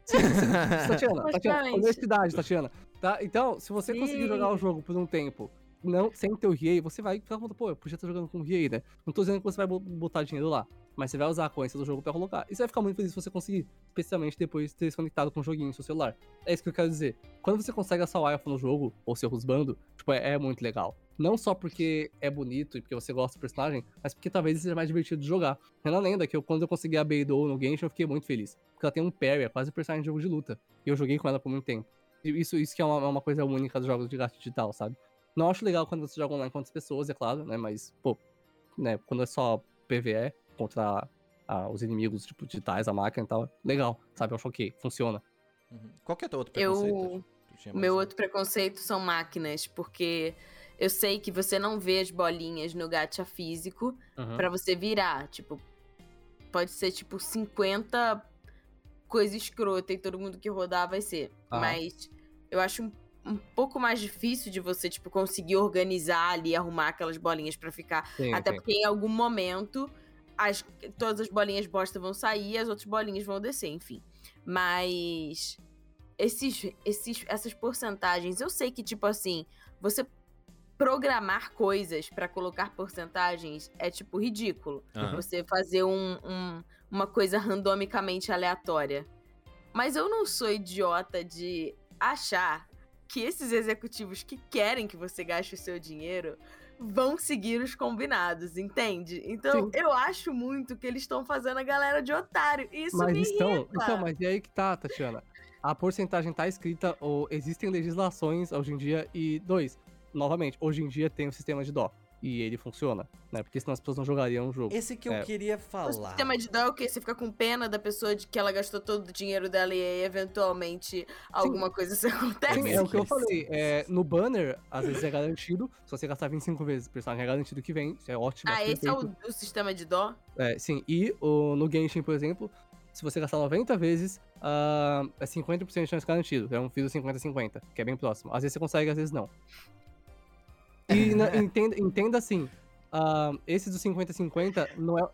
Speaker 3: Sim, sim. Tatiana, Tatiana, honestidade, Tatiana. Tá? Então, se você conseguir
Speaker 2: Sim.
Speaker 3: jogar o jogo por um tempo, não, sem ter o Riei, você vai ficar com, pô, eu podia estar jogando com o Riei, né? Não tô dizendo que você vai bo- botar dinheiro lá, mas você vai usar a coisa do jogo pra colocar. E você vai ficar muito feliz se você conseguir, especialmente depois de ter se conectado com o joguinho no seu celular. É isso que eu quero dizer. Quando você consegue a sua wife no jogo, ou seu husbando, tipo, é, é muito legal. Não só porque é bonito e porque você gosta do personagem, mas porque talvez seja mais divertido de jogar. Renan lenda que eu, quando eu consegui a Beidou no Genshin, eu fiquei muito feliz. Porque ela tem um parry, é quase um personagem de jogo de luta. E eu joguei com ela por muito tempo. Isso, isso que é uma, é uma coisa única dos jogos de gato digital, sabe? Não acho legal quando você joga online com outras pessoas, é claro, né? Mas, pô, né, quando é só PVE contra ah, os inimigos, tipo, digitais, a máquina e tal, legal, sabe? Eu acho ok, funciona.
Speaker 1: Uhum. Qual que é o teu outro
Speaker 2: Eu-
Speaker 1: preconceito? Mais
Speaker 2: meu outro preconceito são máquinas, porque eu sei que você não vê as bolinhas no gacha físico pra você virar. Tipo, pode ser tipo 50 coisa escrota e todo mundo que rodar vai ser.
Speaker 3: Aham.
Speaker 2: Mas eu acho um, um pouco mais difícil de você, tipo, conseguir organizar ali, arrumar aquelas bolinhas pra ficar.
Speaker 3: Sim,
Speaker 2: Até
Speaker 3: sim.
Speaker 2: porque em algum momento as, todas as bolinhas bosta vão sair e as outras bolinhas vão descer, enfim. Mas esses, esses, essas porcentagens, eu sei que, tipo assim, você programar coisas pra colocar porcentagens é, tipo, ridículo.
Speaker 1: Aham.
Speaker 2: Você fazer um- um- uma coisa randomicamente aleatória. Mas eu não sou idiota de achar que esses executivos que querem que você gaste o seu dinheiro vão seguir os combinados, entende? Então,
Speaker 3: Sim.
Speaker 2: eu acho muito que eles estão fazendo a galera de otário. E isso
Speaker 3: Mas
Speaker 2: me
Speaker 3: então,
Speaker 2: irrita.
Speaker 3: então, mas e aí que tá, Tatiana? A porcentagem tá escrita, ou existem legislações hoje em dia, e dois, novamente, hoje em dia tem o sistema de dó. E ele funciona, né? Porque senão as pessoas não jogariam o jogo.
Speaker 1: Esse que eu
Speaker 3: É.
Speaker 1: queria
Speaker 2: O
Speaker 1: falar.
Speaker 2: sistema de dó é o quê? Você fica com pena da pessoa de que ela gastou todo o dinheiro dela e aí, eventualmente alguma coisa se acontece.
Speaker 3: Sim, é o que eu falei. É, no banner, às vezes é garantido. Se você gastar 25 vezes, o personagem é garantido que vem. Isso é ótimo.
Speaker 2: Ah, esse é o, o sistema de dó?
Speaker 3: É, sim, e o, no Genshin, por exemplo, se você gastar 90 vezes, ah, é 50% de chance garantido. É um fio 50-50, que é bem próximo. Às vezes você consegue, às vezes não. E na- entenda, entenda assim, ah, esse do 50-50 não é...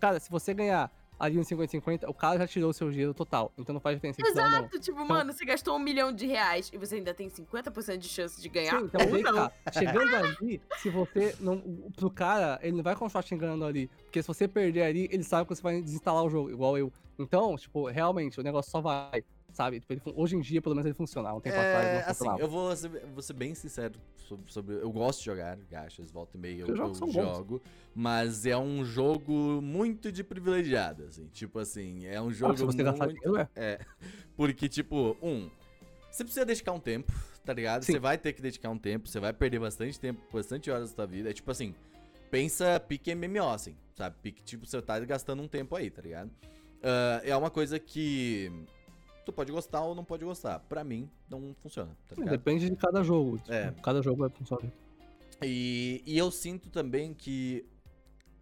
Speaker 3: Cara, se você ganhar ali um 50-50, o cara já tirou o seu dinheiro total. Então não faz diferença ou não.
Speaker 2: Exato, tipo, mano, você gastou um milhão de reais e você ainda tem 50% de chance de ganhar.
Speaker 3: Sim, então
Speaker 2: ou não.
Speaker 3: tá. Chegando ali, se você não. Pro cara, ele não vai continuar te enganando ali. Porque se você perder ali, ele sabe que você vai desinstalar o jogo, igual eu. Então, tipo, realmente, o negócio só vai. Sabe? Tipo, ele hoje em dia, pelo menos, ele funciona. Um tempo atrás
Speaker 1: É,
Speaker 3: não
Speaker 1: assim,
Speaker 3: funcionava.
Speaker 1: eu vou ser, vou ser bem sincero sobre, sobre- Eu gosto de jogar gachas, volta e meia eu, eu
Speaker 3: bons.
Speaker 1: jogo. Mas é um jogo muito de privilegiado, assim. Tipo assim, é um
Speaker 3: Ah,
Speaker 1: jogo
Speaker 3: se você
Speaker 1: muito...
Speaker 3: dinheiro, é.
Speaker 1: É, porque, tipo, um, você precisa dedicar um tempo, tá ligado?
Speaker 3: Sim.
Speaker 1: Você vai ter que dedicar um tempo, você vai perder bastante tempo, bastante horas da sua vida. É tipo assim, pensa pique MMO, assim, sabe? Pique, tipo, você tá gastando um tempo aí, tá ligado? Ah, é uma coisa que tu pode gostar ou não pode gostar. Pra mim, não funciona, tá?
Speaker 3: Depende de cada jogo. tipo,
Speaker 1: É.
Speaker 3: Cada jogo vai funcionar.
Speaker 1: E, e eu sinto também que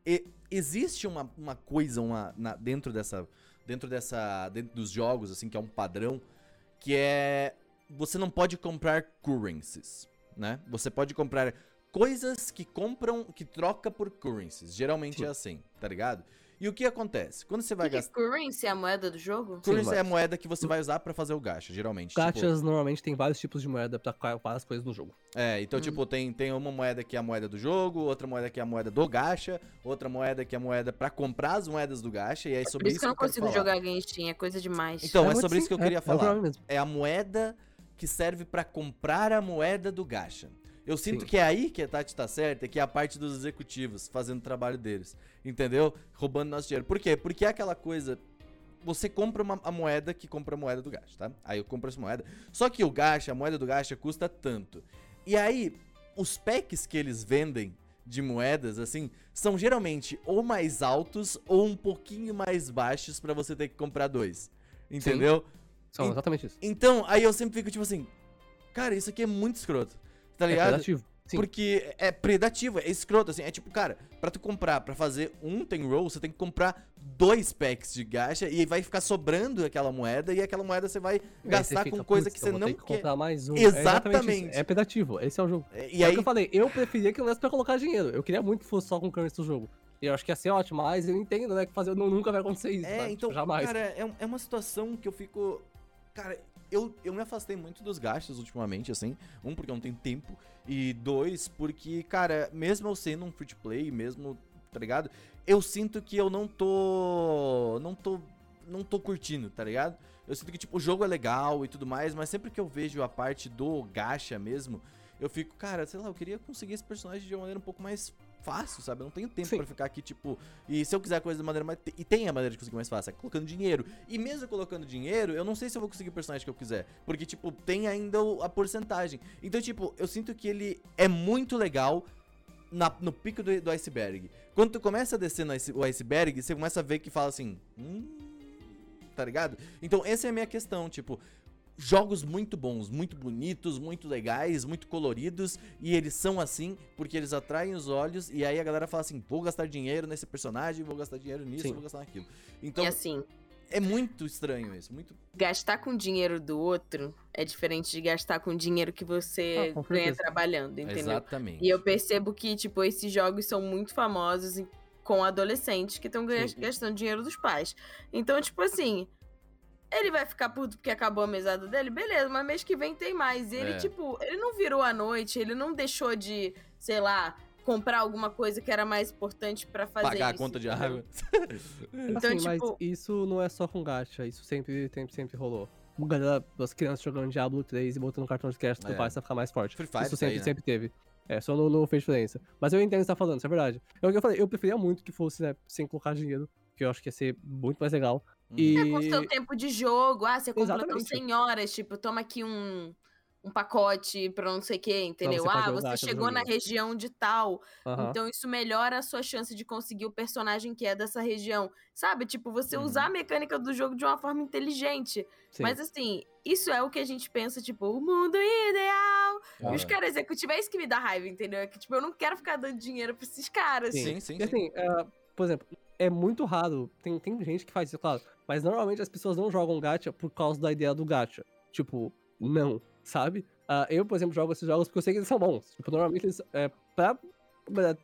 Speaker 1: e- existe uma, uma coisa uma, na- dentro dessa. Dentro dessa. Dentro dos jogos, assim, que é um padrão, que é. Você não pode comprar currencies, né? Você pode comprar coisas que compram. que troca por currencies. Geralmente
Speaker 3: Sim.
Speaker 1: é assim, tá ligado? E o que acontece? Quando você vai
Speaker 2: Que que é
Speaker 1: gastar.
Speaker 2: currency é a moeda do jogo?
Speaker 3: Sim,
Speaker 1: Currency é a moeda que você vai usar pra fazer o gacha, geralmente. tipo-
Speaker 3: Gachas normalmente tem vários tipos de moeda pra várias coisas no jogo.
Speaker 1: É, então,
Speaker 2: Hum.
Speaker 1: tipo, tem, tem uma moeda que é a moeda do jogo, outra moeda que é a moeda do gacha, outra moeda que é a moeda pra comprar as moedas do gacha, e aí
Speaker 2: Por
Speaker 1: sobre
Speaker 2: isso que eu não consigo
Speaker 1: falar.
Speaker 2: jogar Genshin, é coisa demais.
Speaker 1: Então, é
Speaker 3: muito
Speaker 1: sobre isso
Speaker 3: sim,
Speaker 1: que eu
Speaker 3: é-
Speaker 1: queria
Speaker 3: é o
Speaker 1: falar.
Speaker 3: mesmo.
Speaker 1: É a moeda que serve pra comprar a moeda do gacha. Eu sinto
Speaker 3: Sim.
Speaker 1: que é aí que a Tati tá certa, que é a parte dos executivos fazendo o trabalho deles. Entendeu? Roubando nosso dinheiro. Por quê? Porque é aquela coisa. Você compra uma, a moeda que compra a moeda do gacha, tá? Aí eu compro essa moeda. Só que o gacha, a moeda do gacha custa tanto. E aí, os packs que eles vendem de moedas, assim, são geralmente ou mais altos ou um pouquinho mais baixos pra você ter que comprar dois. Entendeu?
Speaker 3: São
Speaker 1: E-
Speaker 3: exatamente isso.
Speaker 1: Então, aí eu sempre fico tipo assim, cara, isso aqui é muito escroto. Tá
Speaker 3: É
Speaker 1: ligado?
Speaker 3: predativo. Sim.
Speaker 1: Porque é predativo, é escroto, assim. É tipo, cara, pra tu comprar, pra fazer um tem roll, você tem que comprar dois packs de gacha e vai ficar sobrando aquela moeda e aquela moeda você vai
Speaker 3: Aí você
Speaker 1: gastar
Speaker 3: fica,
Speaker 1: com coisa
Speaker 3: "Putz,
Speaker 1: que
Speaker 3: eu
Speaker 1: você não
Speaker 3: que
Speaker 1: quer.
Speaker 3: comprar mais um. É
Speaker 1: Exatamente.
Speaker 3: É predativo. Esse é o jogo.
Speaker 1: E
Speaker 3: E
Speaker 1: aí,
Speaker 3: aí que eu falei, eu preferia que não desse pra colocar dinheiro. Eu queria muito que fosse só com currency do jogo. E eu acho que ia ser ótimo, mas eu entendo, né, que fazer não, nunca vai acontecer isso.
Speaker 1: É, então,
Speaker 3: Tipo, jamais.
Speaker 1: cara, é, é uma situação que eu fico. Cara, eu, eu me afastei muito dos gastos ultimamente, assim. Um, porque eu não tenho tempo. E dois, porque, cara, mesmo eu sendo um free to play, mesmo, tá ligado? Eu sinto que eu não tô. Não tô. Não tô curtindo, tá ligado? Eu sinto que, tipo, o jogo é legal e tudo mais, mas sempre que eu vejo a parte do gacha mesmo, eu fico, cara, sei lá, eu queria conseguir esse personagem de uma maneira um pouco mais fácil, sabe? Eu não tenho tempo pra ficar aqui, tipo. E se eu quiser coisa de maneira mais. E tem a maneira de conseguir mais fácil, é colocando dinheiro. E mesmo colocando dinheiro, eu não sei se eu vou conseguir o personagem que eu quiser. Porque, tipo, tem ainda a porcentagem. Então, tipo, eu sinto que ele é muito legal. na- no pico do, do iceberg. Quando tu começa a descer no ice- o iceberg, você começa a ver que fala assim. Hum, tá ligado? Então, essa é a minha questão. Tipo, jogos muito bons, muito bonitos, muito legais, muito coloridos, e eles são assim porque eles atraem os olhos, e aí a galera fala assim: vou gastar dinheiro nesse personagem, vou gastar dinheiro nisso,
Speaker 3: Sim.
Speaker 1: vou gastar naquilo. Então
Speaker 2: E assim,
Speaker 1: é muito estranho isso, muito.
Speaker 2: gastar com dinheiro do outro é diferente de gastar com dinheiro que você
Speaker 3: Ah,
Speaker 2: ganha trabalhando, entendeu?
Speaker 1: Exatamente.
Speaker 2: E eu percebo que, tipo, esses jogos são muito famosos com adolescentes que estão gastando dinheiro dos pais. Então, tipo assim, ele vai ficar puto porque acabou a mesada dele, beleza, mas mês que vem tem mais. E ele,
Speaker 1: É.
Speaker 2: tipo, ele não virou a noite, ele não deixou de, sei lá, comprar alguma coisa que era mais importante pra fazer
Speaker 1: Pagar a
Speaker 2: isso,
Speaker 1: conta de água.
Speaker 2: Então,
Speaker 3: assim, mas
Speaker 2: tipo-
Speaker 3: isso não é só com gacha, isso sempre, sempre, sempre rolou. A galera, as crianças jogando Diablo 3 e botando cartão de crédito
Speaker 1: É.
Speaker 3: do pai pra ficar mais forte.
Speaker 1: Free Fire
Speaker 3: isso
Speaker 1: tá aí,
Speaker 3: sempre,
Speaker 1: né?
Speaker 3: sempre teve. É, só não, não fez diferença. Mas eu entendo o que você tá falando, isso é verdade. É o que eu falei, eu preferia muito que fosse, né, sem colocar dinheiro, que eu acho que ia ser muito mais legal.
Speaker 1: Uhum.
Speaker 3: E...
Speaker 2: É com seu tempo de jogo. Ah, você completou
Speaker 3: Exatamente.
Speaker 2: 100 horas, tipo, toma aqui um, um pacote pra não sei o que, entendeu?
Speaker 3: você
Speaker 2: ah,
Speaker 3: o
Speaker 2: você chegou na região de tal,
Speaker 3: Aham.
Speaker 2: então isso melhora a sua chance de conseguir o personagem que é dessa região. Sabe? Tipo, você
Speaker 1: Uhum.
Speaker 2: usar a mecânica do jogo de uma forma inteligente.
Speaker 3: Sim.
Speaker 2: Mas assim, isso é o que a gente pensa, tipo, o mundo ideal. E os
Speaker 1: Ah.
Speaker 2: caras executivos, é isso que me dá raiva, entendeu? É que, tipo, eu não quero ficar dando dinheiro pra esses caras.
Speaker 3: Sim.
Speaker 1: Sim, sim,
Speaker 3: E
Speaker 1: sim.
Speaker 3: assim, é, por exemplo, é muito raro. Tem, tem gente que faz isso, claro. Mas normalmente as pessoas não jogam gacha por causa da ideia do gacha. Tipo, não, sabe? Ah, eu, por exemplo, jogo esses jogos porque eu sei que eles são bons. Tipo, normalmente eles. É, pra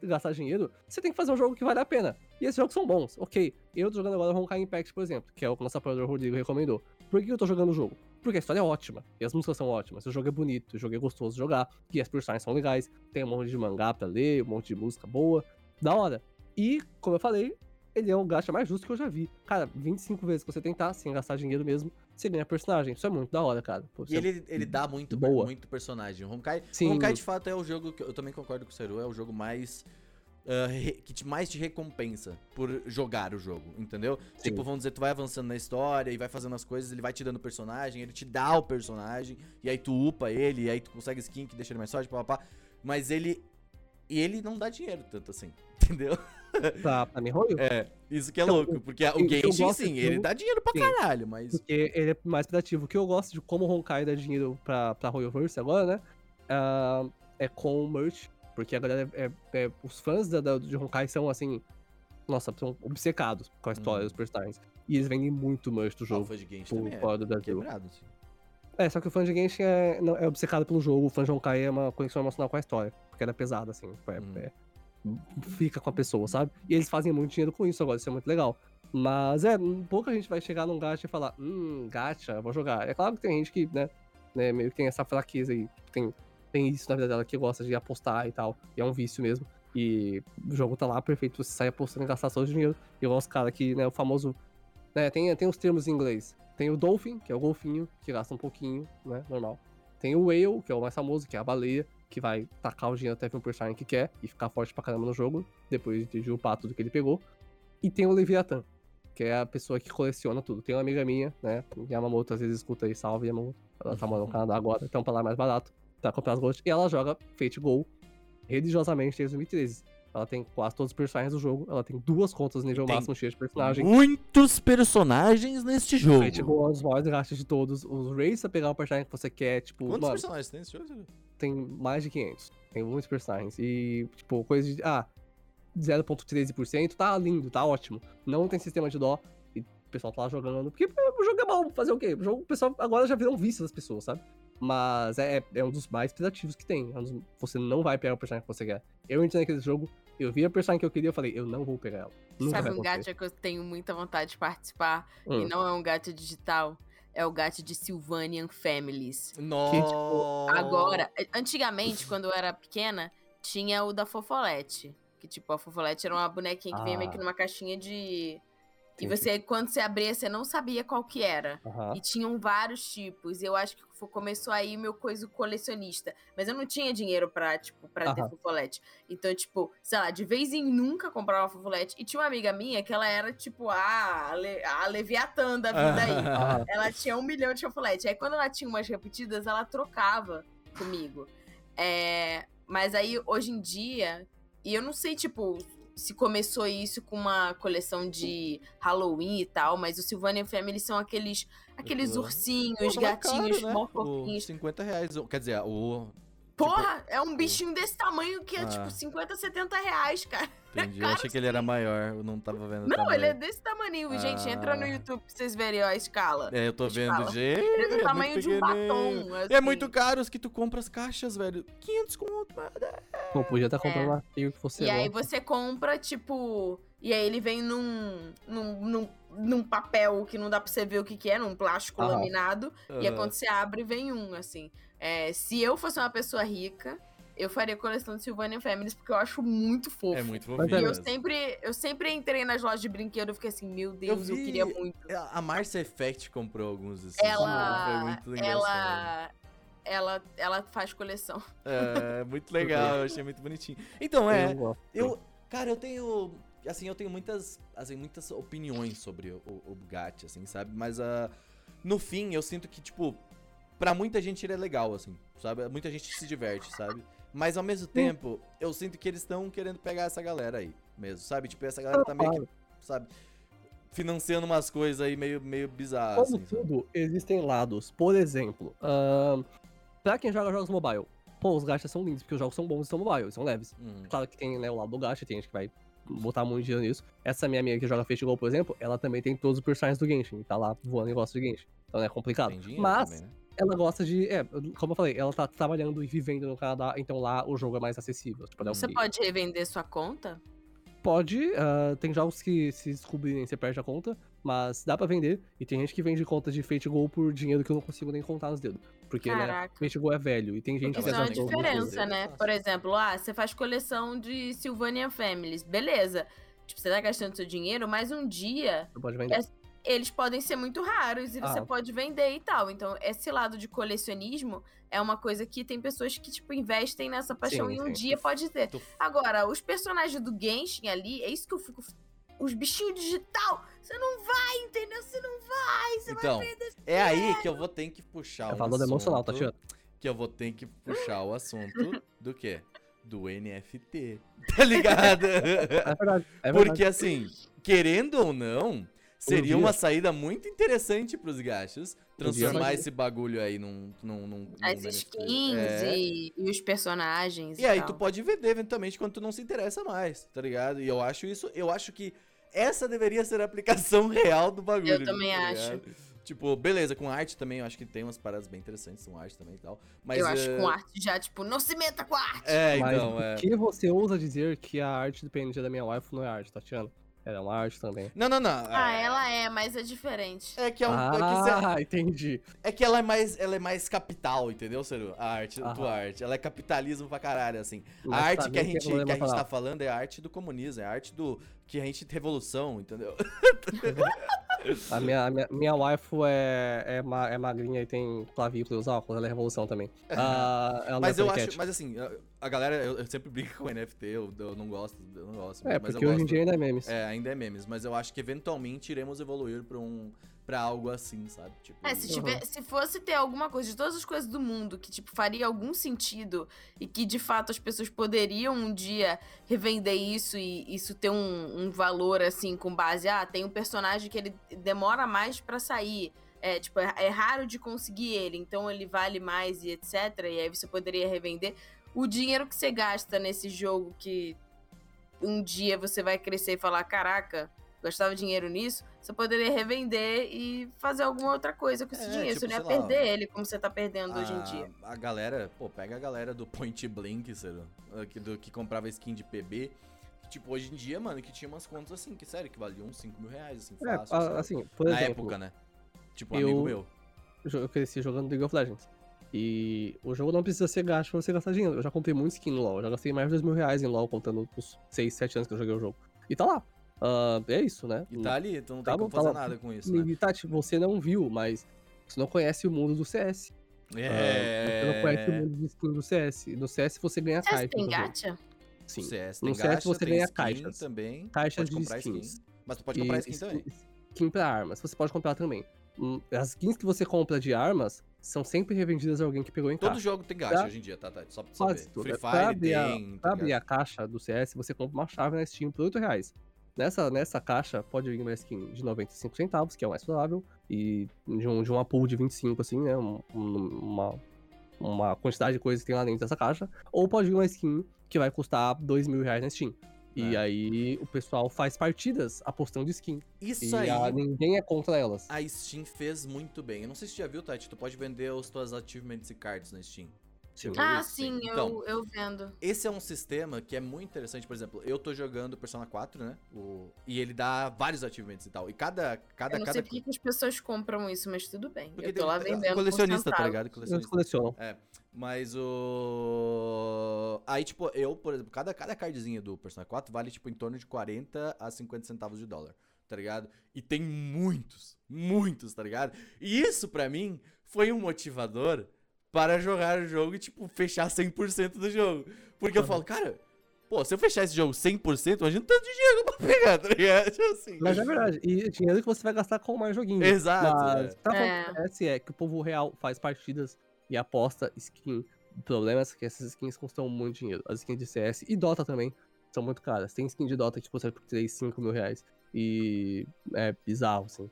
Speaker 3: gastar dinheiro, você tem que fazer um jogo que vale a pena. E esses jogos são bons, ok. Eu tô jogando agora Honkai Impact, por exemplo, que é o que o nosso apoiador Rodrigo recomendou. Por que eu tô jogando o jogo? Porque a história é ótima, e as músicas são ótimas, o jogo é bonito, o jogo é gostoso de jogar, e as personagens são legais, tem um monte de mangá pra ler, um monte de música boa, da hora. E, como eu falei, ele é o gacha mais justo que eu já vi. Cara, 25 vezes que você tentar, sem gastar dinheiro mesmo, você ganha personagem. Isso é muito da hora, cara. Pô,
Speaker 1: E
Speaker 3: é-
Speaker 1: ele, ele dá muito,
Speaker 3: Boa.
Speaker 1: muito personagem. O Honkai,
Speaker 3: Sim.
Speaker 1: Honkai, de fato, é o jogo que eu também concordo com o Seru, é o jogo mais. re- que te, mais te recompensa por jogar o jogo, entendeu?
Speaker 3: Sim.
Speaker 1: Tipo, vamos dizer, tu vai avançando na história e vai fazendo as coisas, ele vai te dando personagem, ele te dá o personagem, e aí tu upa ele, e aí tu consegue skin que deixa ele mais forte, papapá. Mas ele. E ele não dá dinheiro tanto assim, entendeu?
Speaker 3: Pra, pra Mihoyo,
Speaker 1: É, isso que é
Speaker 3: Então,
Speaker 1: louco, porque o
Speaker 3: o
Speaker 1: Genshin, sim,
Speaker 3: do
Speaker 1: ele dá dinheiro pra
Speaker 3: Sim.
Speaker 1: caralho, mas.
Speaker 3: Porque ele é mais criativo. O que eu gosto de como o Honkai dá dinheiro pra, pra Royalverse agora, né? ah, é com o merch. Porque a galera é, é- os fãs da, da- de Honkai são assim. Nossa, são obcecados com a história
Speaker 1: Uhum.
Speaker 3: dos personagens. E eles vendem muito merch do
Speaker 1: Ah, o
Speaker 3: jogo
Speaker 1: fã de Genshin
Speaker 3: por
Speaker 1: é
Speaker 3: fora do Brasil.
Speaker 1: quebrado, assim.
Speaker 3: É, só que o fã de Genshin é, não- é obcecado pelo jogo, o fã de Honkai é uma conexão emocional com a história. Porque ela é pesada, assim. é-
Speaker 1: Uhum.
Speaker 3: é- fica com a pessoa, sabe? E eles fazem muito dinheiro com isso agora, isso é muito legal. Mas é, pouca gente vai chegar num gacha e falar, hum, gacha, vou jogar. É claro que tem gente que, né, né meio que tem essa fraqueza aí, tem, tem isso na vida dela que gosta de apostar e tal, e é um vício mesmo. E o jogo tá lá perfeito, você sai apostando e gastar o dinheiro. E eu gosto, cara, que, né, o famoso. Né, tem, tem os termos em inglês. Tem o Dolphin, que é o golfinho, que gasta um pouquinho, né, normal. Tem o Whale, que é o mais famoso, que é a baleia, que vai tacar o dinheiro até ver um personagem que quer e ficar forte pra caramba no jogo, depois de upar tudo que ele pegou. E tem o Leviathan, que é a pessoa que coleciona tudo. Tem uma amiga minha, né, Yamamoto às vezes escuta aí, salve Yamamoto. Ela tá morando no Canadá agora, então pra lá é mais barato, pra comprar as gold. E ela joga Fate Go religiosamente desde 2013. Ela tem quase todos os personagens do jogo, ela tem duas contas nível
Speaker 1: tem
Speaker 3: máximo cheio de personagem.
Speaker 1: Muitos personagens neste jogo.
Speaker 3: Fate Go é um dos maiores gastos de todos. Os raids pra pegar o personagem que você quer, tipo,
Speaker 1: Quantos
Speaker 3: mano,
Speaker 1: personagens tem nesse jogo?
Speaker 3: Tem mais de 500. Tem muitos personagens. E, tipo, coisa de. Ah, 0,13%, tá lindo, tá ótimo. Não tem sistema de dó. E o pessoal tá lá jogando. Porque o jogo é bom, fazer o quê? O jogo, o pessoal agora já virou um vício das pessoas, sabe? Mas é, é um dos mais criativos que tem. É um dos- você não vai pegar o personagem que você quer. Eu entrei naquele jogo, eu vi a personagem que eu queria, eu falei, eu não vou pegar ela. Nunca
Speaker 2: Sabe um gacha que eu tenho muita vontade de participar? E
Speaker 3: Hum.
Speaker 2: não é um gacha digital. É o gacha de Sylvanian Families.
Speaker 1: Nossa.
Speaker 2: Agora, eh, antigamente, quando eu era pequena, tinha o da Fofolete. Que, tipo, a Fofolete era uma bonequinha que vinha meio que
Speaker 3: Ah.
Speaker 2: numa caixinha de. E você, quando você abria, você não sabia qual que era.
Speaker 3: Aham.
Speaker 2: E tinham vários tipos. Eu acho que começou aí o meu coisa colecionista. Mas eu não tinha dinheiro pra, tipo, pra ter
Speaker 3: Aham.
Speaker 2: fofolete. Então, tipo, sei lá, de vez em nunca comprava fofolete. E tinha uma amiga minha que ela era, tipo, a, Le- a Leviatã da vida aí. Ela tinha um milhão de chocolate. Aí quando ela tinha umas repetidas, ela trocava comigo. É, mas aí, hoje em dia, e eu não sei, tipo, se começou isso com uma coleção de Halloween e tal, mas o Sylvanian Family são aqueles, aqueles
Speaker 1: Uhum.
Speaker 2: ursinhos,
Speaker 1: Pô, tava
Speaker 2: gatinhos,
Speaker 1: caro, né?
Speaker 2: mó
Speaker 1: O
Speaker 2: fofinhos.
Speaker 1: 50 reais. Quer dizer, o.
Speaker 2: Porra, é um bichinho desse tamanho que é
Speaker 1: Ah.
Speaker 2: tipo 50, 70 reais, cara.
Speaker 1: Entendi. Eu achei que ele era maior. Eu não tava vendo.
Speaker 2: Não, ele é desse tamanho, gente. Entra no
Speaker 1: Ah.
Speaker 2: YouTube pra vocês verem ó, a escala.
Speaker 1: É, eu tô vendo, gente.
Speaker 2: Ele é do
Speaker 1: muito
Speaker 2: tamanho de um batom.
Speaker 1: E
Speaker 2: assim.
Speaker 1: é muito caro os que tu compra as caixas, velho. 500 conto.
Speaker 3: Pô, podia estar comprando uma fio que fosse
Speaker 2: É. E aí você compra, tipo. E aí ele vem num, num, num, num papel que não dá pra você ver o que, que é, num plástico
Speaker 3: Aham.
Speaker 2: laminado. E aí quando você abre, vem um, assim. É, se eu fosse uma pessoa rica, eu faria coleção de Sylvanian Families, porque eu acho muito fofo.
Speaker 1: É muito fofinho.
Speaker 2: E eu
Speaker 1: mesmo.
Speaker 2: sempre, eu sempre entrei nas lojas de brinquedo e fiquei assim, meu Deus, eu,
Speaker 1: vi-
Speaker 2: queria muito.
Speaker 1: A Marcia Effect comprou alguns assim.
Speaker 2: Ela.
Speaker 1: Foi muito
Speaker 2: ela. Ela, ela faz coleção.
Speaker 1: É, muito legal, eu achei muito bonitinho. Então, é,
Speaker 3: Eu
Speaker 1: eu, cara, eu tenho, assim, eu tenho muitas, assim, muitas opiniões sobre o, o, Bugatti, assim, sabe? Mas, ah, no fim, eu sinto que, tipo, pra muita gente ele é legal, assim, sabe? Muita gente se diverte, sabe? Mas ao mesmo tempo, eu sinto que eles estão querendo pegar essa galera aí mesmo, sabe? Tipo, essa galera tá meio que, sabe, financiando umas coisas aí meio, meio bizarras,
Speaker 3: Como
Speaker 1: assim, sabe?
Speaker 3: tudo, existem lados. Por exemplo, ahn, pra quem joga jogos mobile, pô, os gachas são lindos, porque os jogos são bons e são mobile, são leves.
Speaker 1: Hum.
Speaker 3: Claro que tem né, o lado do gacha, tem gente que vai botar muito dinheiro nisso. Essa minha amiga que joga Fate Go, por exemplo, ela também tem todos os personagens do Genshin, tá lá voando e gosta de Genshin. Então é complicado. Mas
Speaker 1: também, né?
Speaker 3: Ela gosta de. É, como eu falei, ela tá trabalhando e vivendo no Canadá, então lá o jogo é mais acessível. Tipo, é
Speaker 2: Você pode revender sua conta?
Speaker 3: Pode, ah, tem jogos que se descobrirem você perde a conta, mas dá pra vender. E tem gente que vende conta de Fate Go por dinheiro que eu não consigo nem contar nos dedos. Porque, né. Fate Go é velho e tem gente
Speaker 2: Isso
Speaker 3: que
Speaker 2: é uma diferença, né? Por exemplo, ah, você faz coleção de Sylvania Families. Beleza. Tipo, você tá gastando seu dinheiro, mas um dia
Speaker 3: Você pode vender.
Speaker 2: É- eles podem ser muito raros e você
Speaker 3: Ah.
Speaker 2: pode vender e tal. Então, esse lado de colecionismo é uma coisa que tem pessoas que, tipo, investem nessa paixão
Speaker 3: Sim,
Speaker 2: e um
Speaker 3: sim.
Speaker 2: dia pode ter.
Speaker 1: Tu-
Speaker 2: Agora, os personagens do Genshin ali, é isso que eu fico. Os bichinhos digital, você não vai, entendeu? Você não vai, você
Speaker 1: Então,
Speaker 2: vai perder.
Speaker 1: é aí que eu vou ter que puxar
Speaker 3: É
Speaker 1: um
Speaker 3: valor emocional,
Speaker 1: assunto,
Speaker 3: Tatiana.
Speaker 1: Que eu vou ter que puxar o assunto do quê? Do NFT. Tá ligado?
Speaker 3: É verdade. É verdade.
Speaker 1: Porque assim, querendo ou não, seria uma saída muito interessante pros gachos transformar esse bagulho aí num. num, num
Speaker 2: As
Speaker 1: num
Speaker 2: skins
Speaker 1: É.
Speaker 2: e, e os personagens.
Speaker 1: E aí
Speaker 2: tal.
Speaker 1: tu pode vender eventualmente quando tu não se interessa mais, tá ligado? E eu acho isso, eu acho que essa deveria ser a aplicação real do bagulho.
Speaker 2: Eu também
Speaker 1: tá
Speaker 2: acho.
Speaker 1: Tipo, beleza, com arte também, eu acho que tem umas paradas bem interessantes com arte também e tal. Mas,
Speaker 2: eu acho
Speaker 1: eh,
Speaker 2: que com arte já, tipo, não se meta com arte.
Speaker 1: É,
Speaker 3: Mas
Speaker 1: então,
Speaker 3: por
Speaker 1: é.
Speaker 3: que você ousa dizer que a arte do PNG da minha wife não é arte, Tatiana? Ela é uma arte também.
Speaker 1: Não, não, não.
Speaker 2: Ah,
Speaker 1: é-
Speaker 2: ela é, mas é diferente.
Speaker 1: É que, é, um, é, que
Speaker 3: ah, entendi.
Speaker 1: é que ela é mais, ela é mais capital, entendeu, Ciro? A arte, a tua arte. Ela é capitalismo pra caralho, assim.
Speaker 3: Mas
Speaker 1: a arte que a gente,
Speaker 3: é
Speaker 1: que a gente tá falando é a arte do comunismo, é a arte do. Que a gente. Revolução, entendeu?
Speaker 3: A minha, a minha, minha waifu é, é, ma- é magrinha e tem clavícula e os óculos, ela é revolução também. Não
Speaker 1: Mas
Speaker 3: é
Speaker 1: eu acho. Mas assim, a- galera. Eu, eu sempre brinco com NFT, eu, eu não gosto. Eu não gosto.
Speaker 3: É,
Speaker 1: mas
Speaker 3: porque hoje em dia ainda é memes.
Speaker 1: É, ainda é memes, mas eu acho que eventualmente iremos evoluir pra um. Pra algo assim, sabe? Tipo,
Speaker 2: É, se,
Speaker 3: Uhum.
Speaker 2: tiver, se fosse ter alguma coisa de todas as coisas do mundo que, tipo, faria algum sentido e que, de fato, as pessoas poderiam um dia revender isso e isso ter um, um valor, assim, com base, ah, tem um personagem que ele demora mais pra sair, é, tipo, é, é raro de conseguir ele, então ele vale mais e etc, e aí você poderia revender. O dinheiro que você gasta nesse jogo que um dia você vai crescer e falar, caraca, gastava dinheiro nisso, você poderia revender e fazer alguma outra coisa com esse
Speaker 1: É,
Speaker 2: dinheiro.
Speaker 1: tipo,
Speaker 2: você não ia
Speaker 1: sei lá,
Speaker 2: perder ele como você tá perdendo hoje em
Speaker 1: a,
Speaker 2: dia.
Speaker 1: A galera, pô, pega a galera do Point Blank, sério, que, do, que comprava skin de PB. Que, tipo, hoje em dia, mano, que tinha umas contas assim, que sério, que valiam uns 5 mil reais, assim,
Speaker 3: É,
Speaker 1: fácil.
Speaker 3: a- assim, por
Speaker 1: Na
Speaker 3: exemplo,
Speaker 1: época, né? Tipo, um
Speaker 3: eu-
Speaker 1: amigo meu.
Speaker 3: eu cresci jogando League of Legends. E o jogo não precisa ser gasto pra você gastar dinheiro. Eu já comprei muito skin no LoL. Eu já gastei mais de 2 mil reais em LoL, contando os 6, 7 anos que eu joguei o jogo. E tá lá. Ah, é isso, né?
Speaker 1: E tá ali, então não
Speaker 3: Tá
Speaker 1: tem como fazer
Speaker 3: tá
Speaker 1: nada com isso, né?
Speaker 3: E, Tati, você não viu, mas você não conhece o mundo do CS.
Speaker 1: É.
Speaker 3: Você não conhece o mundo de skin do CS. No CS você ganha
Speaker 2: Você
Speaker 3: caixa.
Speaker 2: tem
Speaker 3: no
Speaker 2: gacha?
Speaker 3: Sim.
Speaker 1: CS
Speaker 3: No
Speaker 1: tem
Speaker 3: CS
Speaker 1: gacha,
Speaker 3: você
Speaker 1: tem
Speaker 3: ganha
Speaker 1: skin
Speaker 3: caixas.
Speaker 1: também.
Speaker 3: Caixas
Speaker 1: pode
Speaker 3: de
Speaker 1: comprar
Speaker 3: skins.
Speaker 1: skin. Mas tu pode comprar
Speaker 3: E
Speaker 1: skin também.
Speaker 3: Skin pra armas. Você pode comprar também. Hum, As skins que você compra de armas são sempre revendidas a alguém que pegou em
Speaker 1: Todo
Speaker 3: caixa.
Speaker 1: jogo tem gacha
Speaker 3: Tá.
Speaker 1: hoje em dia, tá, tá? Só pra tu saber.
Speaker 3: Quase tudo.
Speaker 1: Free
Speaker 3: Pra
Speaker 1: Fire
Speaker 3: abrir a-
Speaker 1: tem.
Speaker 3: Pra
Speaker 1: tá
Speaker 3: abrir a caixa do CS, você compra uma chave na Steam por 8 reais. Nessa, nessa caixa pode vir uma skin de 95 centavos, que é o mais provável, e de, um, de uma pool de 25, assim, né? um- um- uma, uma quantidade de coisas que tem lá dentro dessa caixa. Ou pode vir uma skin que vai custar 2 mil reais na Steam. E
Speaker 1: É.
Speaker 3: aí o pessoal faz partidas apostando de skin.
Speaker 1: Isso
Speaker 3: e
Speaker 1: aí.
Speaker 3: a- ninguém é contra elas.
Speaker 1: A Steam fez muito bem. Eu não sei se tu já viu, Tati. Tu pode vender os tuas achievements e cards na Steam.
Speaker 2: Ah,
Speaker 1: isso?
Speaker 2: sim,
Speaker 1: Então,
Speaker 2: eu, eu vendo.
Speaker 1: esse é um sistema que é muito interessante. Por exemplo, eu tô jogando Persona 4, né? O- E ele dá vários achievements e tal. E cada. cada,
Speaker 2: Eu não
Speaker 1: cada...
Speaker 2: sei por que as pessoas compram isso, mas tudo bem.
Speaker 1: Porque
Speaker 2: eu tô
Speaker 1: tem-
Speaker 2: lá vendendo.
Speaker 1: Colecionista, tá ligado? Colecionista.
Speaker 3: colecionam.
Speaker 1: Mas o. Aí, tipo, eu, por exemplo, cada, cada cardzinha do Persona 4 vale, tipo, em torno de 40 a 50 centavos de dólar, tá ligado? E tem muitos, muitos, tá ligado? E isso, pra mim, foi um motivador para jogar o jogo e, tipo, fechar 100% do jogo. Porque eu
Speaker 3: Uhum.
Speaker 1: falo, cara, pô, se eu fechar esse jogo 100%, imagina tanto de dinheiro que eu vou pegar, tá ligado? Tipo assim.
Speaker 3: Mas é verdade. E dinheiro que você vai gastar com mais joguinho.
Speaker 1: Exato,
Speaker 3: Mas
Speaker 1: é.
Speaker 3: o que tá falando
Speaker 2: É.
Speaker 3: que acontece é que o povo real faz partidas e aposta skin. O problema é que essas skins custam muito dinheiro. As skins de CS e Dota também são muito caras. Tem skin de Dota que custa por 3, 5 mil reais. E é bizarro, assim.